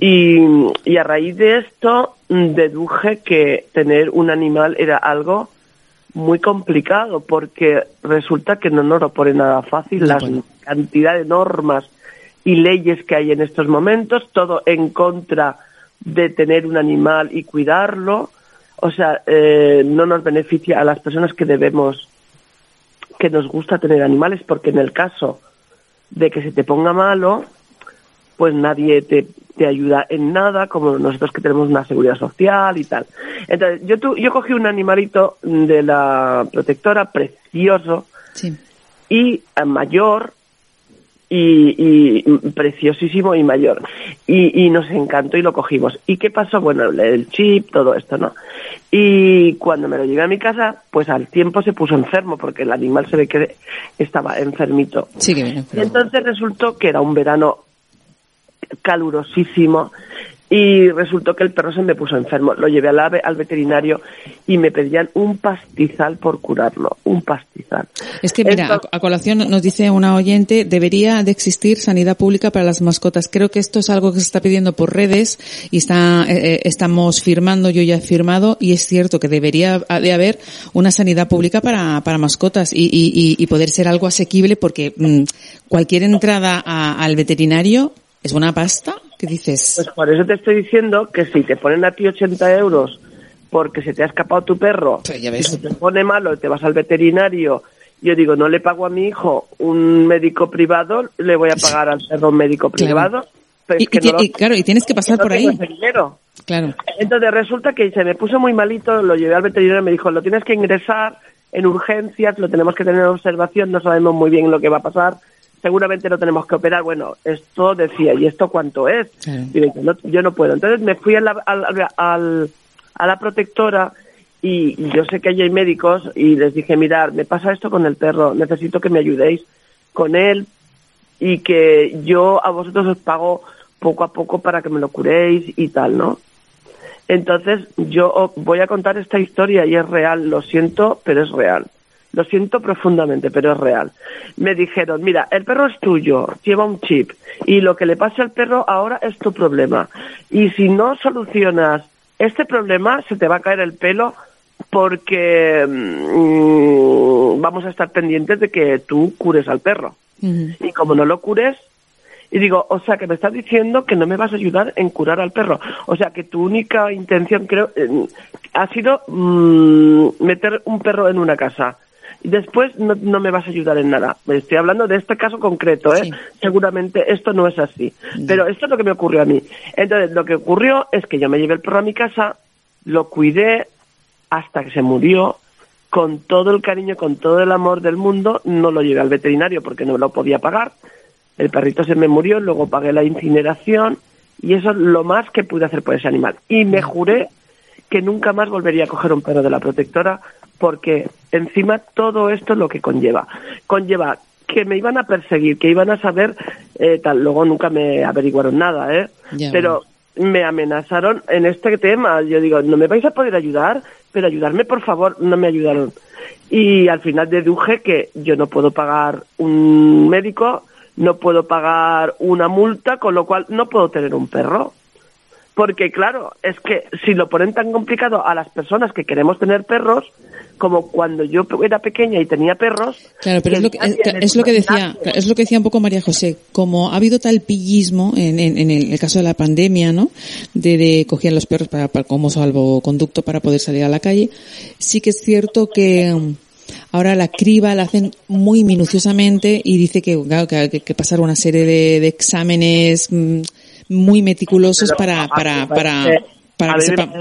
y, y a raíz de esto mm, deduje que tener un animal era algo muy complicado porque resulta que no nos lo pone nada fácil bueno. cantidad de normas y leyes que hay en estos momentos, todo en contra de tener un animal y cuidarlo. O sea, eh, no nos beneficia a las personas que debemos, que nos gusta tener animales, porque en el caso de que se te ponga malo, pues nadie te, te ayuda en nada, como nosotros que tenemos una seguridad social y tal. Entonces, yo, tu, yo cogí un animalito de la protectora precioso Sí. y eh, mayor y, y preciosísimo y mayor. Y, y nos encantó y lo cogimos. ¿Y qué pasó? Bueno, el chip, todo esto, ¿no? Y cuando me lo llevé a mi casa, pues al tiempo se puso enfermo porque el animal se ve que estaba enfermito. Sí, que viene. Y pero- entonces resultó que era un verano calurosísimo y resultó que el perro se me puso enfermo. Lo llevé al, ave- al veterinario y me pedían un pastizal por curarlo, un pastizal. Es que mira, Esto- a, colación nos dice una oyente, debería de existir sanidad pública para las mascotas. Creo que esto es algo que se está pidiendo por redes y está, eh, eh, estamos firmando, yo ya he firmado y es cierto que debería de haber una sanidad pública para, para mascotas y, y, y- y poder ser algo asequible porque mm, cualquier entrada a- al veterinario es una pasta. ¿Qué dices? Pues por eso te estoy diciendo que si te ponen a ti 80 euros porque se te ha escapado tu perro, ya se te pone malo y te vas al veterinario, yo digo, no le pago a mi hijo un médico privado, le voy a pagar al perro un médico Claro. privado. pero Y, es que y ti- no lo- y claro, y tienes que pasar no por ahí. dinero. Claro. Entonces resulta que se me puso muy malito, lo llevé al veterinario y me dijo, lo tienes que ingresar en urgencias, lo tenemos que tener en observación, no sabemos muy bien lo que va a pasar, seguramente lo tenemos que operar. Bueno, esto decía, ¿y esto cuánto es? Y digo, no, yo no puedo. Entonces me fui a la, al- al- a la protectora y, y yo sé que allí hay médicos y les dije, mirar, me pasa esto con el perro, necesito que me ayudéis con él y que yo a vosotros os pago poco a poco para que me lo curéis y tal, ¿no? Entonces yo os voy a contar esta historia y es real, lo siento, pero es real. Lo siento profundamente, pero es real. Me dijeron, mira, el perro es tuyo, lleva un chip y lo que le pase al perro ahora es tu problema. Y si no solucionas este problema, se te va a caer el pelo porque mm, vamos a estar pendientes de que tú cures al perro. Y como no lo cures, y digo, o sea, que me estás diciendo que no me vas a ayudar en curar al perro. O sea, que tu única intención, creo, eh, ha sido mm, meter un perro en una casa. Después no, no me vas a ayudar en nada. Me estoy hablando de este caso concreto, ¿eh? Sí. Seguramente esto no es así. Pero esto es lo que me ocurrió a mí. Entonces, lo que ocurrió es que yo me llevé el perro a mi casa, lo cuidé hasta que se murió, con todo el cariño, con todo el amor del mundo, no lo llevé al veterinario porque no lo podía pagar. El perrito se me murió, luego pagué la incineración y eso es lo más que pude hacer por ese animal. Y me juré que nunca más volvería a coger un perro de la protectora porque encima todo esto es lo que conlleva. Conlleva que me iban a perseguir, que iban a saber eh, tal. Luego nunca me averiguaron nada, ¿eh? Ya, Pero me amenazaron en este tema. Yo digo, no me vais a poder ayudar, pero ayudarme, por favor. No me ayudaron. Y al final deduje que yo no puedo pagar un médico, no puedo pagar una multa, con lo cual no puedo tener un perro. Porque claro, es que si lo ponen tan complicado a las personas que queremos tener perros, como cuando yo era pequeña y tenía perros. Claro, pero es lo que, es, lo que decía, es lo que decía un poco María José, como ha habido tal pillismo en, en, en el, caso de la pandemia, ¿no? De, de cogían los perros para, para como salvoconducto para poder salir a la calle. Sí que es cierto que mm, ahora la criba la hacen muy minuciosamente y dice que, claro, que hay que pasar una serie de, de exámenes mm, muy meticulosos para, para, para, para que sepa.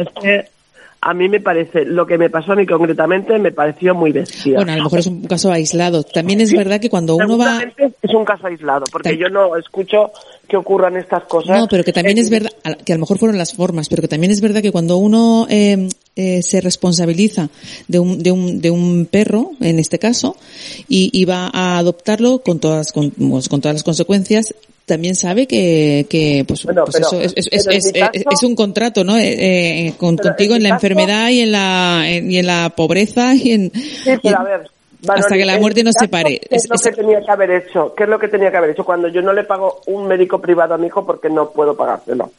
A mí me parece, lo que me pasó a mí concretamente me pareció muy bestia. Bueno, a lo mejor es un caso aislado. También es verdad que cuando uno va, es un caso aislado, porque yo no escucho que ocurran estas cosas. No, pero que también es verdad, que a lo mejor fueron las formas, pero que también es verdad que cuando uno eh, eh, se responsabiliza de un, de, un, de un perro, en este caso, y, y va a adoptarlo con todas, con, pues, con todas las consecuencias, también sabe que, que pues, Bueno, pues pero- eso es, es, es, pero es- caso- un contrato, ¿no? Eh, eh, con- contigo en la caso- enfermedad y en la, en- y en la pobreza y en, Sí, pero a ver. hasta que la muerte nos separe. ¿Qué es, lo que tenía que haber hecho? ¿Qué es lo que tenía que haber hecho cuando yo no le pago un médico privado a mi hijo porque no puedo pagárselo?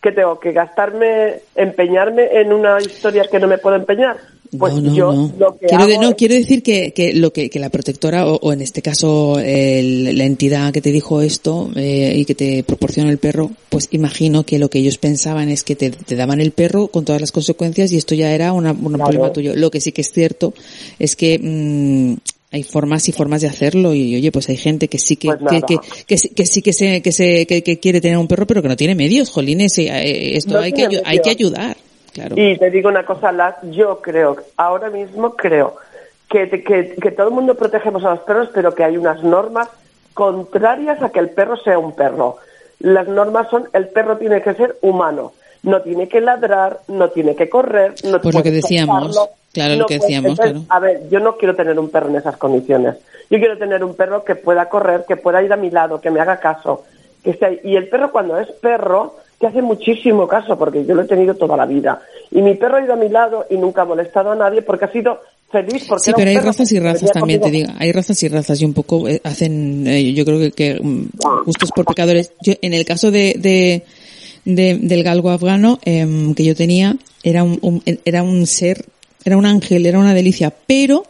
¿Qué tengo? ¿Que gastarme, empeñarme en una historia que no me puedo empeñar? Pues no, no, yo no. lo que quiero, de- no, es- quiero decir que, que lo que, que la protectora, o, o en este caso el- la entidad que te dijo esto eh, y que te proporciona el perro, pues imagino que lo que ellos pensaban es que te, te daban el perro con todas las consecuencias y esto ya era una, un Claro. problema tuyo. Lo que sí que es cierto es que mm, hay formas y formas de hacerlo y oye, pues hay gente que sí que, Pues que, que, que sí que sí que se, que se, que, quiere tener un perro pero que no tiene medios, jolines, eh, esto hay que, hay que ayudar, claro. Y te digo una cosa, Las, yo creo, ahora mismo creo que, que, que todo el mundo protegemos a los perros, pero que hay unas normas contrarias a que el perro sea un perro. Las normas son, el perro tiene que ser humano, no tiene que ladrar, no tiene que correr, no Pues lo que decíamos, tocarlo, claro, lo que decíamos, claro. A ver, yo no quiero tener un perro en esas condiciones. Yo quiero tener un perro que pueda correr, que pueda ir a mi lado, que me haga caso, que esté ahí. Y el perro cuando es perro te hace muchísimo caso, porque yo lo he tenido toda la vida. Y mi perro ha ido a mi lado y nunca ha molestado a nadie porque ha sido feliz. Porque Sí, pero hay razas y que razas también, te conmigo. digo. Hay razas y razas y un poco eh, hacen, eh, yo creo que, que mm, justos por pecadores. Yo, en el caso de, de, de- del galgo afgano em, que yo tenía, era un, un- era un ser, era un ángel, era una delicia, pero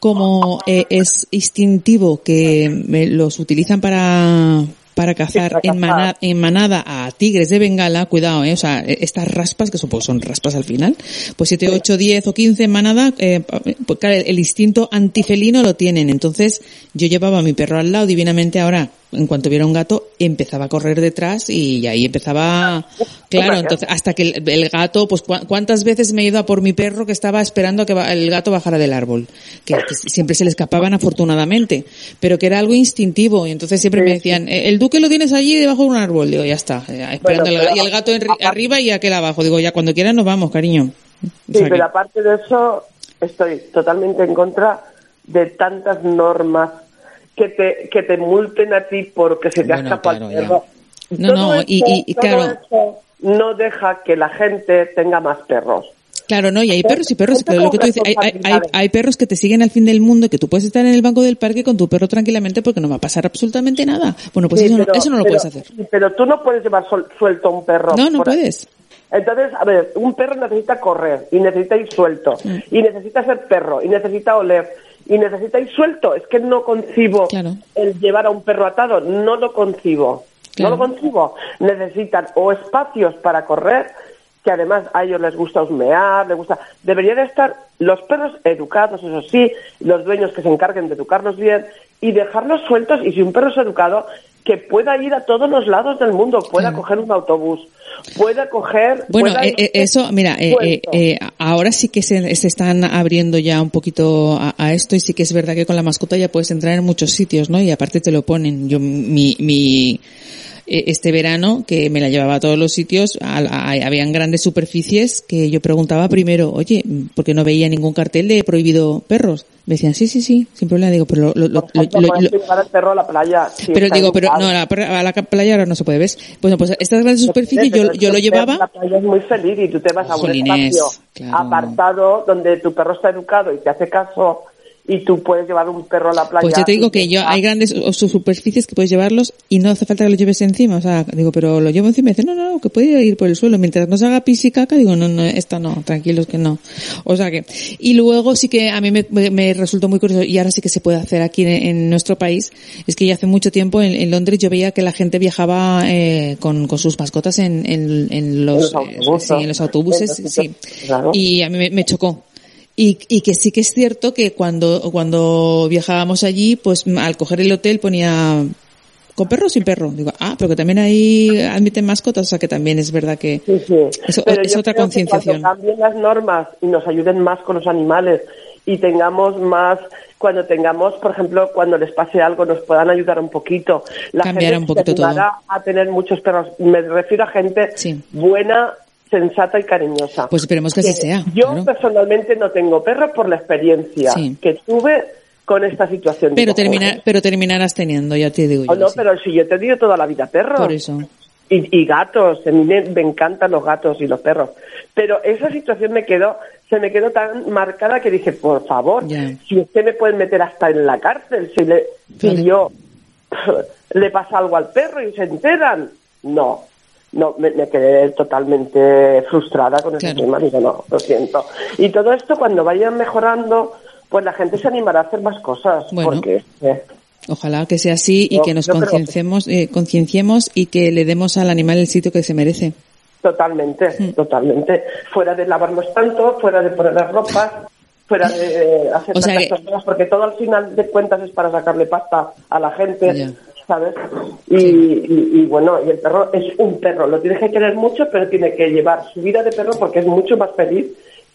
como eh, es instintivo que eh, los utilizan para para cazar para en, cazar. mana- en manada a tigres de Bengala, cuidado, eh, o sea, eh, estas raspas, que son, pues son raspas al final, pues 7, 8, 10 o 15 en manada, eh, pues claro, el instinto antifelino lo tienen. Entonces, yo llevaba a mi perro al lado divinamente ahora, en cuanto viera un gato, empezaba a correr detrás y ahí empezaba, claro, entonces, hasta que el, el gato, pues cua- cuántas veces me he ido a por mi perro que estaba esperando a que el gato bajara del árbol, que, que siempre se le escapaban afortunadamente, pero que era algo instintivo y entonces siempre me decían, "Eh, el duque lo tienes allí debajo de un árbol, digo, ya está, eh, esperando el pero ga- y el gato en- arriba y aquel abajo, digo, ya cuando quieras nos vamos, cariño. O Sí, sea pero aparte de eso, estoy totalmente en contra de tantas normas que te, que te multen a ti porque se te ha Bueno, escapado claro, el perro. ya. No, Todo no, y- y- y todo claro. no deja que la gente tenga más perros. Claro, no, y hay perros y perros, pero lo que tú dices, hay, hay, perros que te siguen al fin del mundo y que tú puedes estar en el banco del parque con tu perro tranquilamente porque no va a pasar absolutamente nada. Bueno, pues Sí, eso, no, pero- eso no lo pero- puedes hacer. Pero tú no puedes llevar sol- suelto a un perro. No, no puedes. Entonces, a ver, un perro necesita correr y necesita ir suelto y necesita ser perro y necesita oler y necesita ir suelto. Es que no concibo Claro. el llevar a un perro atado, no lo concibo. Claro. No lo concibo. Necesitan o espacios para correr, que además a ellos les gusta husmear, les gusta... Deberían estar los perros educados, eso sí, los dueños que se encarguen de educarlos bien y dejarlos sueltos y si un perro es educado, que pueda ir a todos los lados del mundo, pueda Claro. coger un autobús, pueda coger... Bueno, pueda eh, eh, eso, mira, eh, eh, eh, ahora sí que se, se están abriendo ya un poquito a, a esto y sí que es verdad que con la mascota ya puedes entrar en muchos sitios, ¿no? Y aparte te lo ponen. Yo, mi, mi, este verano, que me la llevaba a todos los sitios, a- a- habían grandes superficies que yo preguntaba primero, oye, ¿por qué no veía ningún cartel de prohibido perros? Me decían, sí, sí, sí, sin problema. Digo, pero lo, lo- lo- lo- al perro a la playa. si pero digo, pero no, a la, a la playa ahora no se puede, ¿ves? Bueno, pues estas grandes superficies yo, yo lo el llevaba. La playa es muy feliz y tú te vas a un Jolines, espacio claro. apartado donde tu perro está educado y te hace caso y tú puedes llevar un perro a la playa. Pues yo te digo que yo hay grandes o- superficies que puedes llevarlos y no hace falta que lo lleves encima. O sea, digo, pero lo llevo encima y dice, no, no, no, que puede ir por el suelo. Mientras no se haga pis y caca, digo, no, no, esta no, tranquilos que no. O sea que, y luego sí que a mí me, resultó muy curioso y ahora sí que se puede hacer aquí en, en nuestro país, es que ya hace mucho tiempo en, en Londres yo veía que la gente viajaba eh, con, con sus mascotas en, en, los, En los eh, autobuses. sí, en los autobuses, sí. claro. Y a mí me, me chocó. Y, y que sí que es cierto que cuando, cuando viajábamos allí, pues al coger el hotel ponía con perro o sin perro. Digo, ah, pero que también ahí admiten mascotas, o sea que también es verdad que Sí, sí. Eso- Pero es yo otra concienciación. Cuando cambien las normas y nos ayuden más con los animales y tengamos más, cuando tengamos, por ejemplo, cuando les pase algo, nos puedan ayudar un poquito. La Cambiará gente un poquito se animará a tener muchos perros. Me refiero a gente Sí. buena, sensata y cariñosa. Pues esperemos que así sea, Yo claro. personalmente no tengo perro por la experiencia Sí. que tuve con esta situación. pero terminar, pero terminarás teniendo, ya te digo yo. Oh, no, sí. pero si yo he tenido toda la vida perros. Por eso. Y, y gatos, a mí me, me encantan los gatos y los perros. Pero esa situación me quedó, se me quedó tan marcada que dije, por favor, Ya. si usted me puede meter hasta en la cárcel, si, le, si yo le pasa algo al perro y se enteran. No, no, me, me quedé totalmente frustrada con ese Claro. tema. Digo, no, lo siento. Y todo esto, cuando vayan mejorando, pues la gente se animará a hacer más cosas. Bueno. Porque, eh, Ojalá que sea así y que nos concienciemos, eh, concienciemos y que le demos al animal el sitio que se merece. Totalmente, Mm. totalmente. Fuera de lavarnos tanto, fuera de poner las ropas, fuera de eh, hacer O sea tantas que- cosas, porque todo al final de cuentas es para sacarle pasta a la gente. ¿Sabes? Y, y- y bueno, y el perro es un perro, lo tienes que querer mucho, pero tiene que llevar su vida de perro porque es mucho más feliz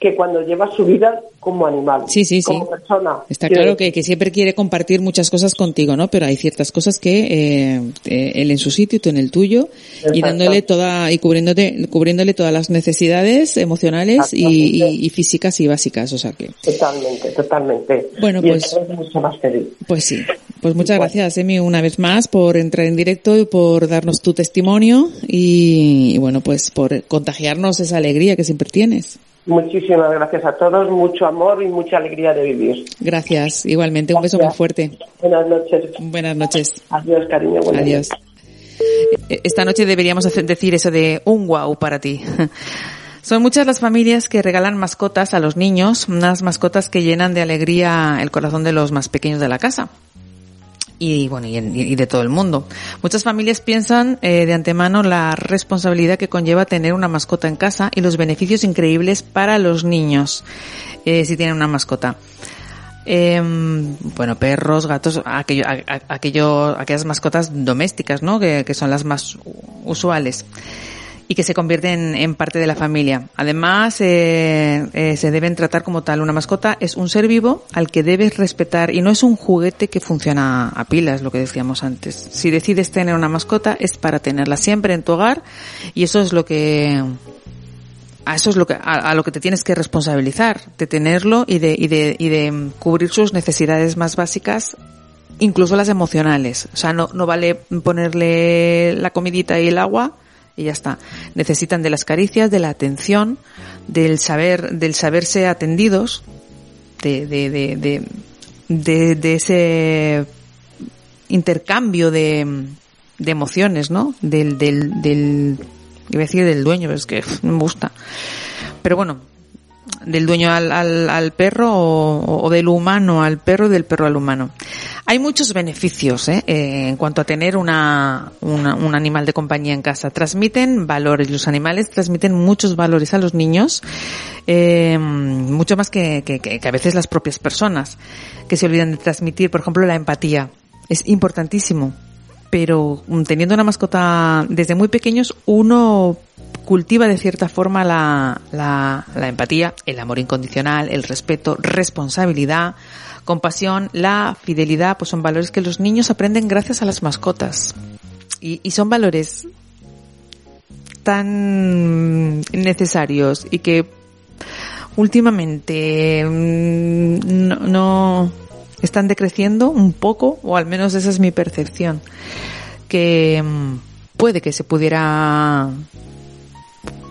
que cuando lleva su vida como animal, Sí, sí, sí. como persona. Está claro que, que siempre quiere compartir muchas cosas contigo, ¿no? Pero hay ciertas cosas que eh, eh, él en su sitio y tú en el tuyo y dándole toda y cubriéndote, cubriéndole todas las necesidades emocionales y, y- y físicas y básicas, o sea que Totalmente, totalmente. Bueno, y pues- es mucho más feliz. Pues sí. Pues muchas gracias, Emi, una vez más por entrar en directo y por darnos tu testimonio y, y bueno, pues por contagiarnos esa alegría que siempre tienes. Muchísimas gracias a todos, mucho amor y mucha alegría de vivir. Gracias, igualmente. Un beso muy fuerte. Buenas noches. Buenas noches. Adiós, cariño. buenas Adiós. Eh, Esta noche deberíamos hacer- decir eso de un wow para ti. Son muchas las familias que regalan mascotas a los niños, unas mascotas que llenan de alegría el corazón de los más pequeños de la casa. Y bueno, y, en- y de todo el mundo. Muchas familias piensan eh, de antemano la responsabilidad que conlleva tener una mascota en casa y los beneficios increíbles para los niños eh, si tienen una mascota. Em, bueno, perros, gatos, aquello, aquello, aquellas mascotas domésticas, ¿no? Que, que son las más usuales y que se convierten en parte de la familia. Además, eh, eh, se deben tratar como tal. Una mascota es un ser vivo al que debes respetar y no es un juguete que funciona a pilas, lo que decíamos antes. Si decides tener una mascota es para tenerla siempre en tu hogar y eso es lo que a eso es lo que a, a lo que te tienes que responsabilizar de tenerlo y de y de y de cubrir sus necesidades más básicas incluso las emocionales o sea no no vale ponerle la comidita y el agua y ya está necesitan de las caricias de la atención del saber del saberse atendidos de de de de, de, ese intercambio de, emociones, ¿no? Del, del, del, iba a decir del dueño, pero es que me gusta. Pero bueno, del dueño al, al, al perro o, del humano al perro y del perro al humano. Hay muchos beneficios ¿eh? Eh, en cuanto a tener una, una- un animal de compañía en casa. Transmiten valores, los animales transmiten muchos valores a los niños, eh, mucho más que- que- que a veces las propias personas, que se olvidan de transmitir, por ejemplo, la empatía. Es importantísimo pero mm, teniendo una mascota desde muy pequeños, uno cultiva de cierta forma la, la, empatía, el amor incondicional, el respeto, responsabilidad, compasión, la fidelidad, pues son valores que los niños aprenden gracias a las mascotas. Y, son valores tan necesarios y que últimamente mm, no están decreciendo un poco, o al menos esa es mi percepción, que mm, puede que se pudiera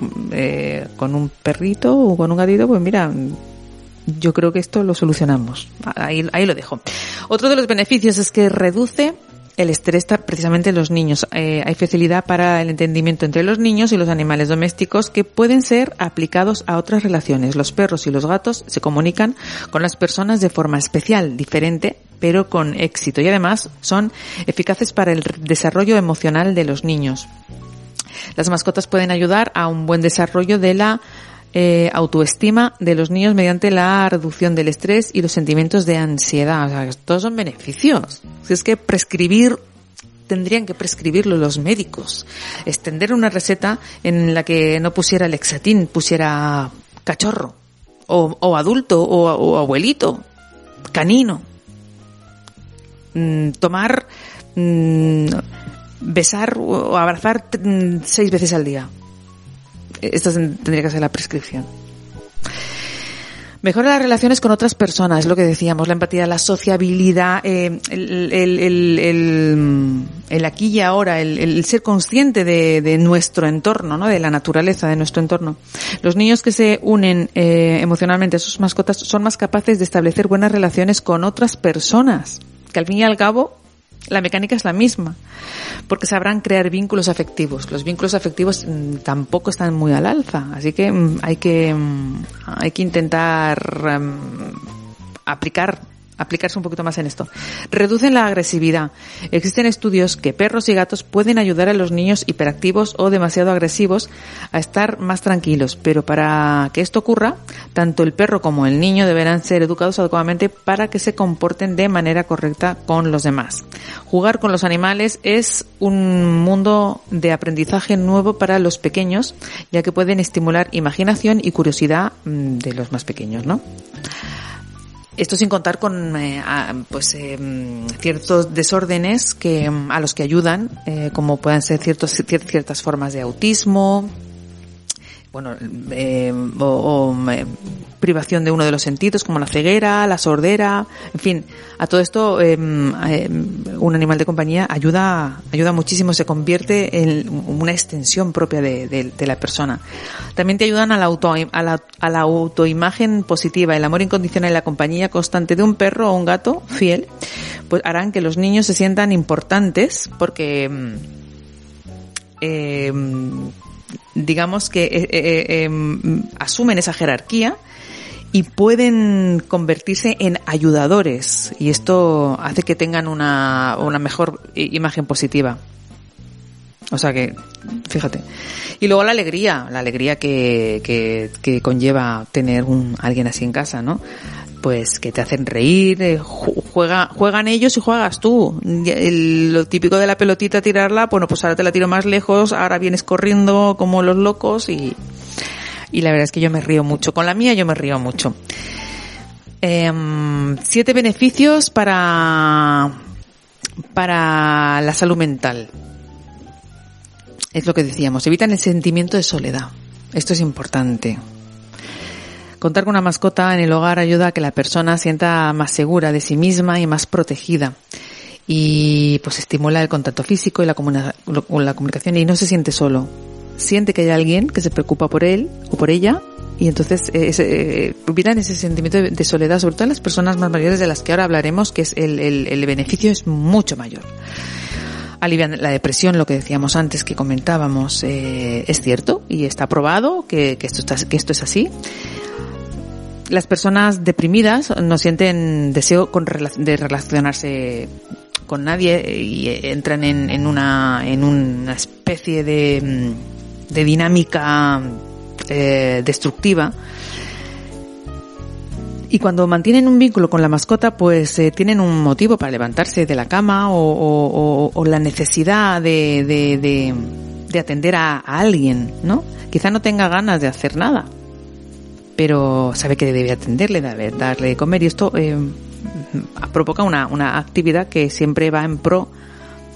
mm, eh, con un perrito o con un gatito, pues mira, yo creo que esto lo solucionamos. Ahí, ahí lo dejo. Otro de los beneficios es que reduce el estrés precisamente en los niños. Eh, hay facilidad para el entendimiento entre los niños y los animales domésticos que pueden ser aplicados a otras relaciones. Los perros y los gatos se comunican con las personas de forma especial, diferente, pero con éxito. Y además son eficaces para el desarrollo emocional de los niños. Las mascotas pueden ayudar a un buen desarrollo de la eh, autoestima de los niños mediante la reducción del estrés y los sentimientos de ansiedad. O todos son beneficios. Si es que prescribir tendrían que prescribirlo los médicos. Extender una receta en la que no pusiera lexatín, pusiera cachorro, o, adulto, o, o abuelito, canino. Mm, tomar, mm, besar o abrazar mm, seis veces al día. Esta tendría que ser la prescripción. Mejora las relaciones con otras personas, es lo que decíamos, la empatía, la sociabilidad, eh, el, el, aquí y ahora, el, el ser consciente de, de nuestro entorno, ¿no? de la naturaleza de nuestro entorno. Los niños que se unen eh, emocionalmente a sus mascotas son más capaces de establecer buenas relaciones con otras personas, que al fin y al cabo la mecánica es la misma, porque sabrán crear vínculos afectivos. Los vínculos afectivos mm, tampoco están muy al alza, así que mm, hay que mm, hay que intentar aplicar aplicarse un poquito más en esto. Reducen la agresividad. Existen estudios que perros y gatos pueden ayudar a los niños hiperactivos o demasiado agresivos a estar más tranquilos, pero para que esto ocurra, tanto el perro como el niño deberán ser educados adecuadamente para que se comporten de manera correcta con los demás. Jugar con los animales es un mundo de aprendizaje nuevo para los pequeños, ya que pueden estimular imaginación y curiosidad mm, de los más pequeños, ¿no? Esto sin contar con eh, pues eh, ciertos desórdenes que a los que ayudan, eh, como puedan ser ciertos cier- ciertas formas de autismo, bueno, eh, o, o, eh, privación de uno de los sentidos, como la ceguera, la sordera, en fin, a todo esto eh, eh, un animal de compañía ayuda, ayuda muchísimo, se convierte en una extensión propia de, de- de la persona. También te ayudan a la, auto, a, la, a la autoimagen positiva, el amor incondicional y la compañía constante de un perro o un gato fiel, pues harán que los niños se sientan importantes porque mm, eh, digamos que eh, eh, eh, asumen esa jerarquía y pueden convertirse en ayudadores y esto hace que tengan una, una mejor imagen positiva. O sea que, fíjate. Y luego la alegría, la alegría que, que, que conlleva tener un, alguien así en casa, ¿no? Pues que te hacen reír, eh, ju- juega, juegan ellos y juegas tú. Lo típico de la pelotita tirarla, bueno, pues ahora te la tiro más lejos, ahora vienes corriendo como los locos y, y la verdad es que yo me río mucho. Con la mía yo me río mucho. Em, siete beneficios para, para la salud mental. Es lo que decíamos, evitan el sentimiento de soledad. Esto es importante. Contar con una mascota en el hogar ayuda a que la persona sienta más segura de sí misma y más protegida. Y pues estimula el contacto físico y la, comunicación y no se siente solo. Siente que hay alguien que se preocupa por él o por ella y entonces eh, eh, ese sentimiento de, de soledad, sobre todo en las personas más mayores de las que ahora hablaremos, que es el, el- el beneficio es mucho mayor alivian la depresión, lo que decíamos antes, que comentábamos, eh, es cierto y está probado que, que esto está, que esto es así. Las personas deprimidas no sienten deseo con de relacionarse con nadie y entran en, en una en una especie de, mm, dinámica eh, destructiva y cuando mantienen un vínculo con la mascota, pues eh, tienen un motivo para levantarse de la cama o, la necesidad de atender a, a alguien, ¿no? Quizá no tenga ganas de hacer nada, pero sabe que debe atenderle, debe darle de comer y esto eh, provoca una, una actividad que siempre va en pro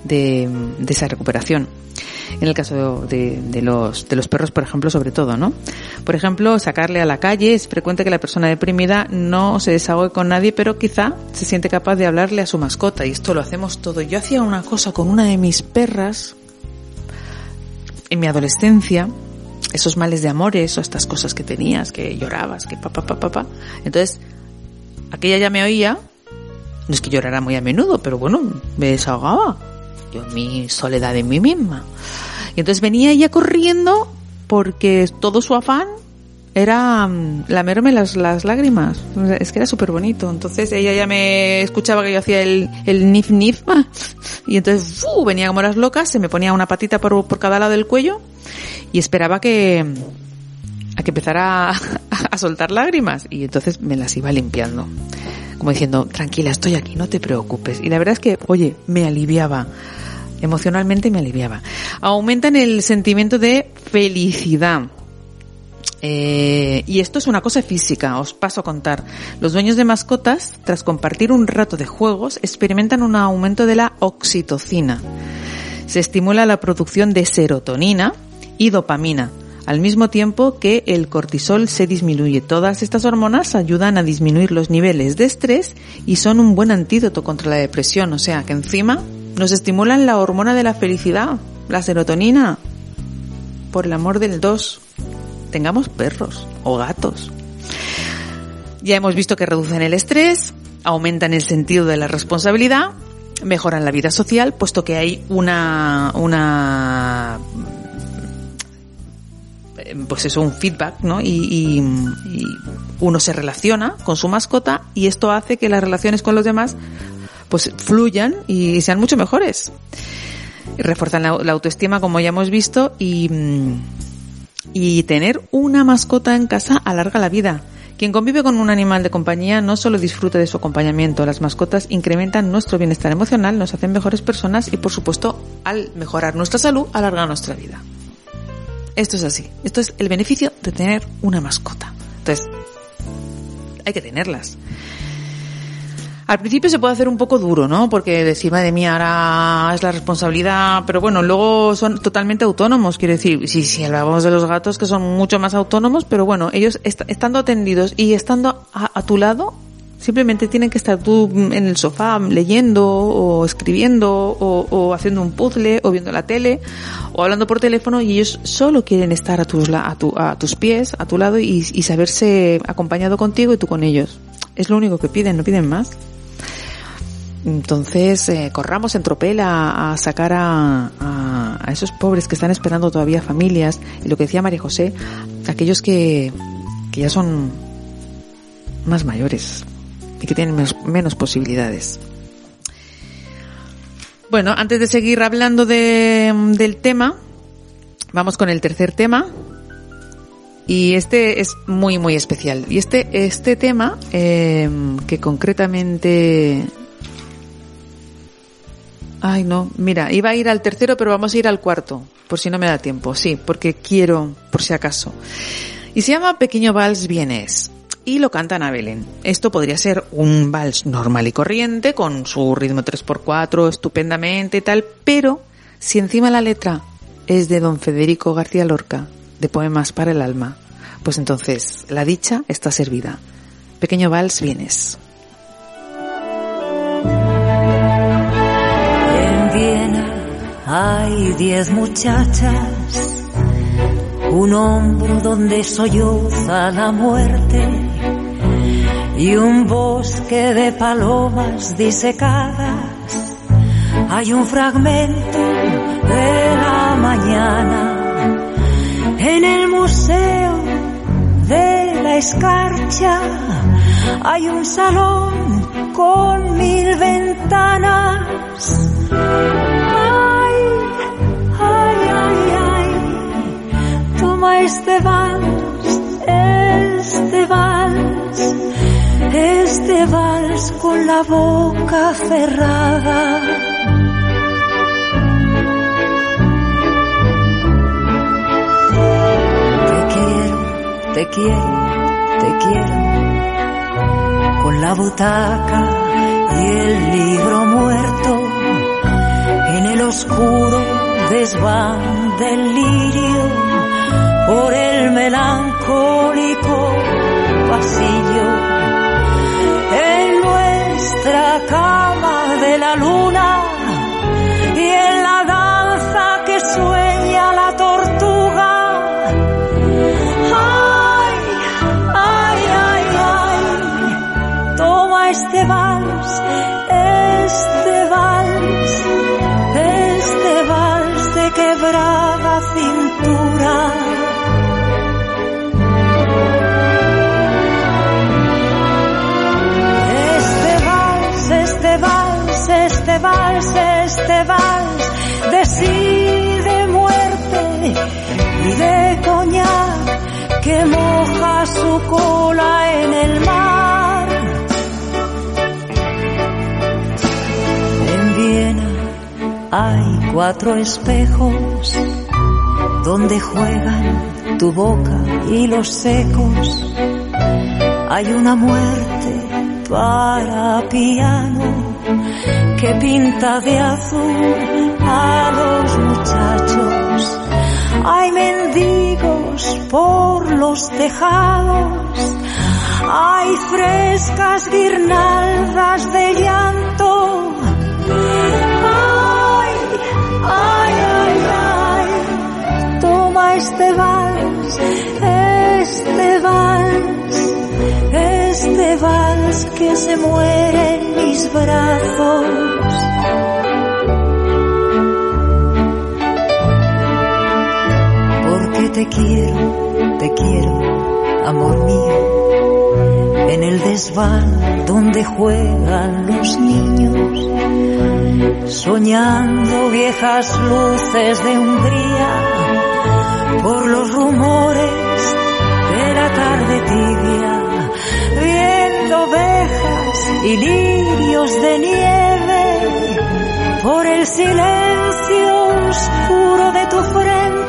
de, de esa recuperación. En el caso de, de los, de los perros, por ejemplo, sobre todo, ¿no? Por ejemplo, sacarle a la calle. Es frecuente que la persona deprimida no se desahogue con nadie, pero quizá se siente capaz de hablarle a su mascota. Y esto lo hacemos todo. Yo hacía una cosa con una de mis perras en mi adolescencia, esos males de amores o estas cosas que tenías, que llorabas, que papá, papá, papá. Entonces, aquella ya me oía. No es que llorara muy a menudo, pero bueno, me desahogaba. Yo mi soledad en mí misma. Y entonces venía ella corriendo porque todo su afán era mm, lamerme las, las lágrimas. Es que era súper bonito. Entonces ella ya me escuchaba que yo hacía el, el nif nif. ah, Y entonces ¡fu! venía como las locas, se me ponía una patita por, por cada lado del cuello y esperaba que, a que empezara a, a soltar lágrimas. Y entonces me las iba limpiando. Como diciendo, tranquila, estoy aquí, no te preocupes. Y la verdad es que, oye, me aliviaba. Emocionalmente me aliviaba. Aumentan el sentimiento de felicidad. Eh, y esto es una cosa física, os paso a contar. Los dueños de mascotas, tras compartir un rato de juegos, experimentan un aumento de la oxitocina. Se estimula la producción de serotonina y dopamina, al mismo tiempo que el cortisol se disminuye. Todas estas hormonas ayudan a disminuir los niveles de estrés y son un buen antídoto contra la depresión. O sea, que encima nos estimulan la hormona de la felicidad, la serotonina. Por el amor del dos, tengamos perros o gatos. Ya hemos visto que reducen el estrés, aumentan el sentido de la responsabilidad mejoran la vida social, puesto que hay una, una pues eso, un feedback, ¿no? Y, y- y uno se relaciona con su mascota y esto hace que las relaciones con los demás pues fluyan y sean mucho mejores. Refuerzan la, la autoestima, como ya hemos visto, y, mm, y tener una mascota en casa alarga la vida. Quien convive con un animal de compañía no solo disfruta de su acompañamiento, las mascotas incrementan nuestro bienestar emocional, nos hacen mejores personas y por supuesto al mejorar nuestra salud alarga nuestra vida. Esto es así, esto es el beneficio de tener una mascota. Entonces, hay que tenerlas. Al principio se puede hacer un poco duro, ¿no? Porque decir, madre mía, ahora es la responsabilidad, pero bueno, luego son totalmente autónomos, quiero decir, sí, sí, hablábamos de los gatos que son mucho más autónomos, pero bueno, ellos est- estando atendidos y estando a, a tu lado, simplemente tienen que estar tú en el sofá leyendo o escribiendo o, o haciendo un puzzle o viendo la tele o hablando por teléfono y ellos solo quieren estar a tus, a tu- a tus pies, a tu lado y, y saberse acompañado contigo y tú con ellos. Es lo único que piden, no piden más. Entonces, eh, corramos en tropel a, sacar a, a- a esos pobres que están esperando todavía familias. Y lo que decía María José, aquellos que, que ya son más mayores y que tienen menos, menos posibilidades. Bueno, antes de seguir hablando de, del tema, vamos con el tercer tema. Y este es muy, muy especial. Y este, este tema, eh, que concretamente Ay, no, mira, iba a ir al tercero, pero vamos a ir al cuarto, por si no me da tiempo, sí, porque quiero, por si acaso. Y se llama Pequeño Vals Vienes. Y lo canta Ana Belén. Esto podría ser un vals normal y corriente, con su ritmo 3x4 estupendamente tal, pero si encima la letra es de don Federico García Lorca, de Poemas para el Alma, pues entonces la dicha está servida. Pequeño Vals Vienes. Hay diez muchachas, un hombro donde solloza la muerte y un bosque de palomas disecadas. Hay un fragmento de la mañana en el museo de la escarcha. Hay un salón con mil ventanas. Este vals, este vals, este vals con la boca cerrada. Te quiero, te quiero, te quiero. Con la butaca y el libro muerto en el oscuro desván del lirio por el melancólico pasillo en nuestra cama de la luna y en la danza que sueña la tortuga. Ay ay ay ay toma este vals este vals este vals de quebrada este vals, este vals de sí, de muerte y de coñac que moja su cola en el mar. En Viena hay cuatro espejos donde juegan tu boca y los secos hay una muerte para piano que pinta de azul a los muchachos. Hay mendigos por los tejados, hay frescas guirnaldas de llanto. Ay, ay, ay, ay, toma este vals, este vals, este vals que se muere mis brazos. Porque te quiero, te quiero, amor mío, en el desván donde juegan los niños, soñando viejas luces de Hungría, por los rumores de la tarde tibia, ovejas y lirios de nieve, por el silencio oscuro de tu frente.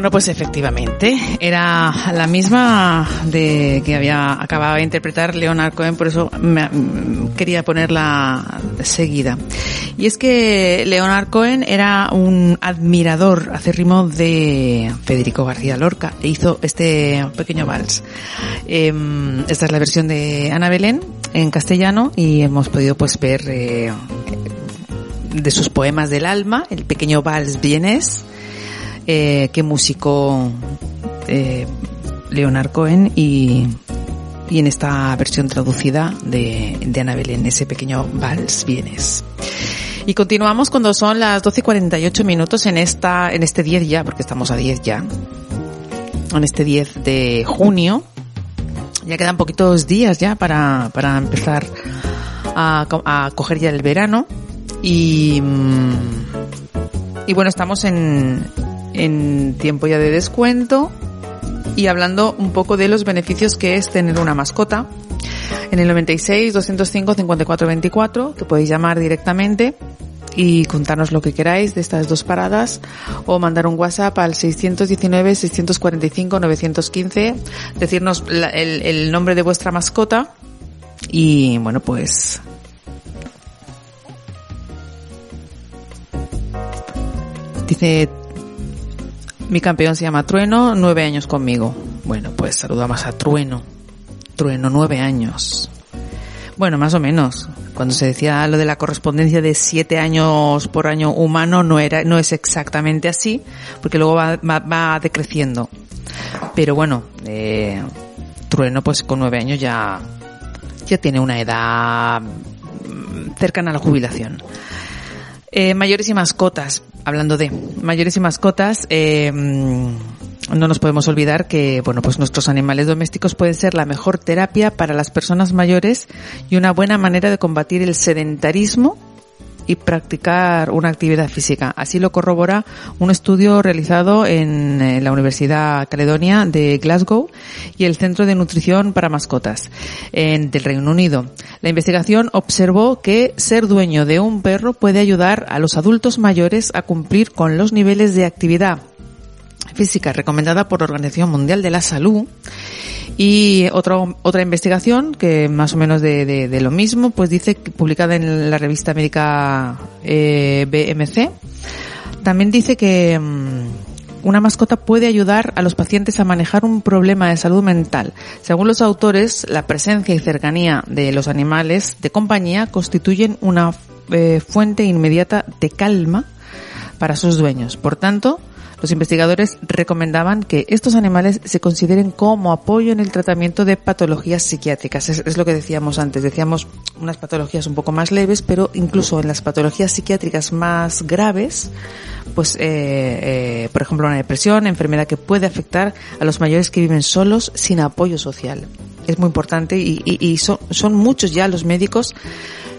Bueno, pues efectivamente, era la misma de que había acababa de interpretar Leonard Cohen, por eso me- mm, quería ponerla seguida. Y es que Leonard Cohen era un admirador acérrimo de Federico García Lorca e hizo este pequeño vals. Em, esta es la versión de Ana Belén en castellano y hemos podido pues ver eh, de sus poemas del alma, el pequeño vals vienes, eh, que musicó eh, Leonard Cohen y, y en esta versión traducida de, de Ana Belén, ese pequeño vals vienes. Y continuamos cuando son las 12 y 48 minutos en esta, en este 10 ya, porque estamos a 10 ya. En este 10 de junio. Ya quedan poquitos días ya para, para empezar a, a coger ya el verano. Y, mm, y bueno, estamos en, en tiempo ya de descuento y hablando un poco de los beneficios que es tener una mascota. En el 96 205 54 24, que podéis llamar directamente y contarnos lo que queráis de estas dos paradas o mandar un WhatsApp al 619 645 915, decirnos la- el, el nombre de vuestra mascota y bueno, pues dice mi campeón se llama Trueno, nueve años conmigo. Bueno, pues saludamos a Trueno. Trueno, nueve años. Bueno, más o menos. Cuando se decía lo de la correspondencia de siete años por año humano, no era, no es exactamente así, porque luego va, va, decreciendo. Pero bueno, eh, Trueno, pues con nueve años ya, ya tiene una edad mm, cercana a la jubilación. Eh, mayores y mascotas, hablando de mayores y mascotas, eh, no nos podemos olvidar que, bueno, pues nuestros animales domésticos pueden ser la mejor terapia para las personas mayores y una buena manera de combatir el sedentarismo y practicar una actividad física. Así lo corrobora un estudio realizado en eh, la Universidad Caledonia de Glasgow y el Centro de Nutrición para Mascotas en, del Reino Unido. La investigación observó que ser dueño de un perro puede ayudar a los adultos mayores a cumplir con los niveles de actividad física recomendada por la Organización Mundial de la Salud. Y otra, otra investigación que más o menos de, lo mismo, pues dice, publicada en la revista médica eh, BMC, también dice que mm, una mascota puede ayudar a los pacientes a manejar un problema de salud mental. Según los autores, la presencia y cercanía de los animales de compañía constituyen una eh, fuente inmediata de calma para sus dueños. Por tanto, los investigadores recomendaban que estos animales se consideren como apoyo en el tratamiento de patologías psiquiátricas. Es, lo que decíamos antes. Decíamos unas patologías un poco más leves, pero incluso en las patologías psiquiátricas más graves, pues, eh, eh, por ejemplo, una depresión, enfermedad que puede afectar a los mayores que viven solos sin apoyo social. Es muy importante y, y, y son, son muchos ya los médicos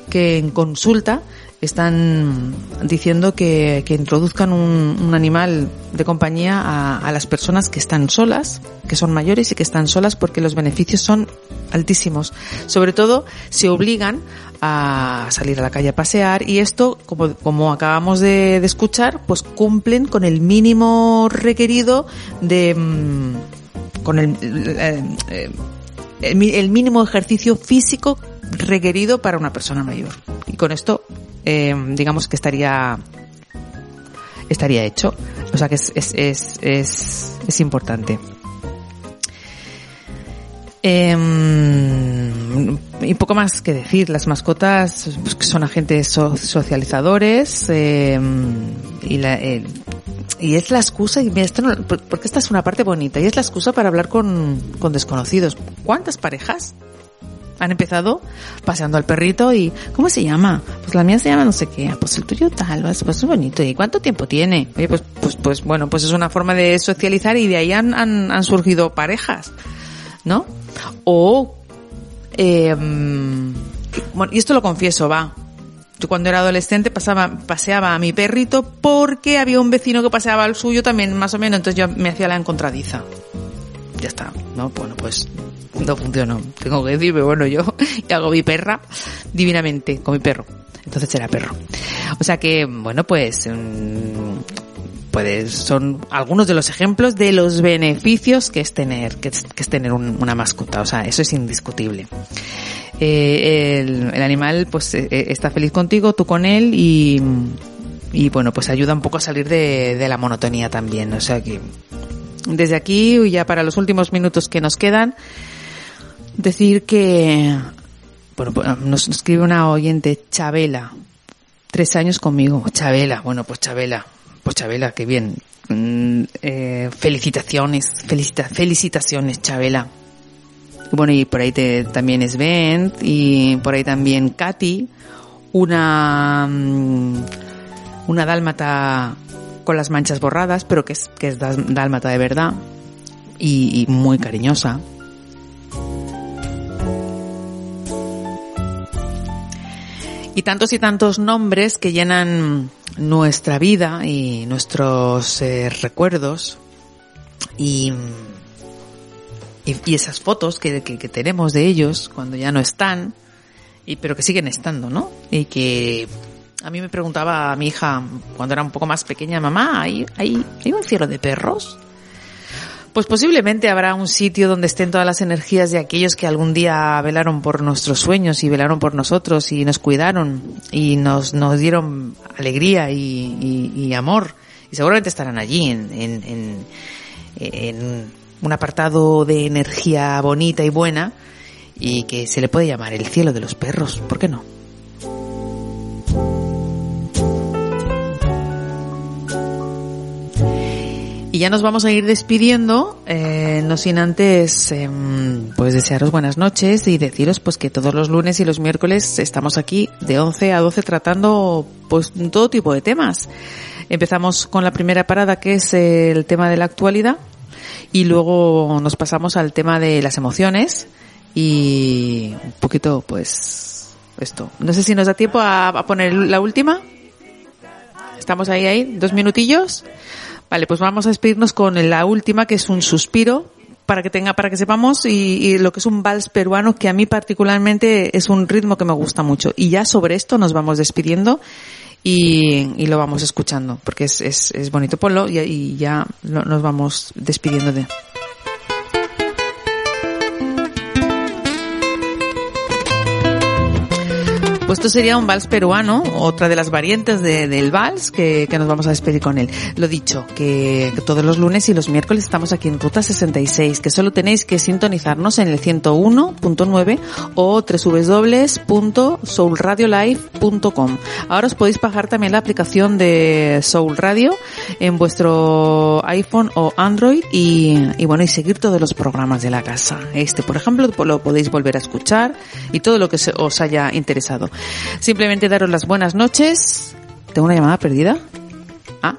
que en consulta están diciendo que, que introduzcan un, un, animal de compañía a, a, las personas que están solas, que son mayores y que están solas porque los beneficios son altísimos. Sobre todo se obligan a salir a la calle a pasear y esto, como, como acabamos de, escuchar, pues cumplen con el mínimo requerido de, mm, con el, eh, eh, el, el mínimo ejercicio físico requerido para una persona mayor. Y con esto eh, digamos que estaría estaría hecho. O sea que es, es, es, es, importante. Eh, y poco más que decir. Las mascotas pues, son agentes so socializadores eh, y, la, y es la excusa, y esto porque esta es una parte bonita, y es la excusa para hablar con, con desconocidos. ¿Cuántas parejas han empezado paseando al perrito y ¿cómo se llama? Pues la mía se llama no sé qué, pues el tuyo tal, pues, pues es bonito. ¿Y cuánto tiempo tiene? Oye, pues, pues, pues bueno, pues es una forma de socializar y de ahí han, han, surgido parejas, ¿no? O, eh, bueno, y esto lo confieso, va. Yo cuando era adolescente pasaba, paseaba a mi perrito porque había un vecino que paseaba al suyo también, más o menos, entonces yo me hacía la encontradiza. Ya está, ¿no? Bueno, pues no funcionó. Tengo que decir, pero bueno, yo hago mi perra divinamente con mi perro. Entonces era perro. O sea que, bueno, pues, pues son algunos de los ejemplos de los beneficios que es tener, que es, tener un, una mascota. O sea, eso es indiscutible. Eh, el, el, animal, pues, eh, está feliz contigo, tú con él y, y bueno, pues ayuda un poco a salir de, de la monotonía también. O sea que, desde aquí, ya para los últimos minutos que nos quedan, decir que, bueno, nos escribe una oyente, Chabela, tres años conmigo, Chabela, bueno, pues Chabela, pues Chabela, qué bien. Mm, eh, felicitaciones, felicita, felicitaciones, Chabela. Bueno, y por ahí también es Ben, y por ahí también Katy, una, una dálmata con las manchas borradas, pero que es, que es dálmata de verdad, y, muy cariñosa. y tantos y tantos nombres que llenan nuestra vida y nuestros eh, recuerdos y, y, y, esas fotos que, que, que, tenemos de ellos cuando ya no están y pero que siguen estando, ¿no? Y que a mí me preguntaba a mi hija cuando era un poco más pequeña, mamá, ¿hay, hay, hay un cielo de perros? Pues posiblemente habrá un sitio donde estén todas las energías de aquellos que algún día velaron por nuestros sueños y velaron por nosotros y nos cuidaron y nos, nos dieron alegría y, y, amor. Y seguramente estarán allí en, en, en, en un apartado de energía bonita y buena y que se le puede llamar el cielo de los perros. ¿Por qué no? Ya nos vamos a ir despidiendo, eh, no sin antes, eh, pues desearos buenas noches y deciros pues que todos los lunes y los miércoles estamos aquí de 11 a 12 tratando pues todo tipo de temas. Empezamos con la primera parada que es el tema de la actualidad y luego nos pasamos al tema de las emociones y un poquito pues esto. No sé si nos da tiempo a, a poner la última. Estamos ahí, ahí, dos minutillos. Vale, pues vamos a despedirnos con la última, que es un suspiro, para que tenga, para que sepamos, y, lo que es un vals peruano, que a mí particularmente es un ritmo que me gusta mucho. Y ya sobre esto nos vamos despidiendo y, y lo vamos escuchando porque es, es, es bonito. Ponlo y, y ya lo- nos vamos despidiendo de. Pues esto sería un vals peruano, otra de las variantes de- del vals que, nos vamos a despedir con él. Lo dicho, que, todos los lunes y los miércoles estamos aquí en Ruta 66, que solo tenéis que sintonizarnos en el 101.9 o www.soulradiolive.com. Ahora os podéis bajar también la aplicación de Soul Radio en vuestro iPhone o Android y, y bueno, y seguir todos los programas de la casa. Este, por ejemplo, lo podéis volver a escuchar y todo lo que os haya interesado. Simplemente daros las buenas noches. ¿Tengo una llamada perdida? Ah,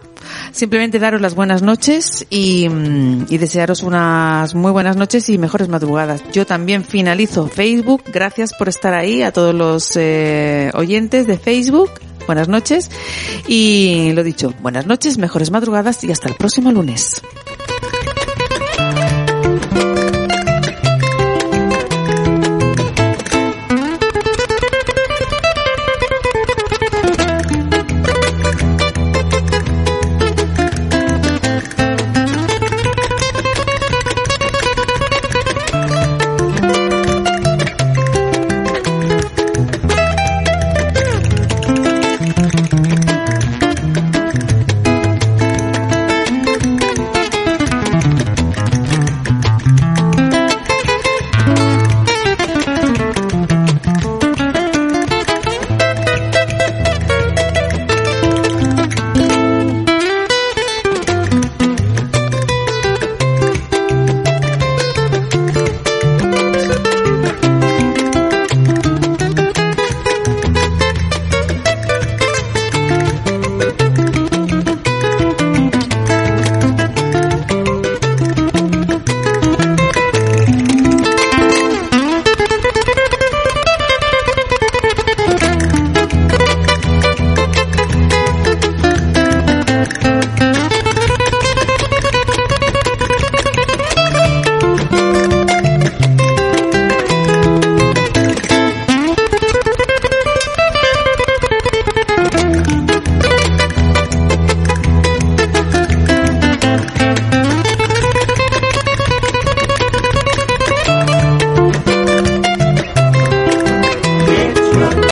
simplemente daros las buenas noches y, mm, y desearos unas muy buenas noches y mejores madrugadas. Yo también finalizo Facebook. Gracias por estar ahí a todos los eh, oyentes de Facebook. Buenas noches y lo dicho, buenas noches, mejores madrugadas y hasta el próximo lunes.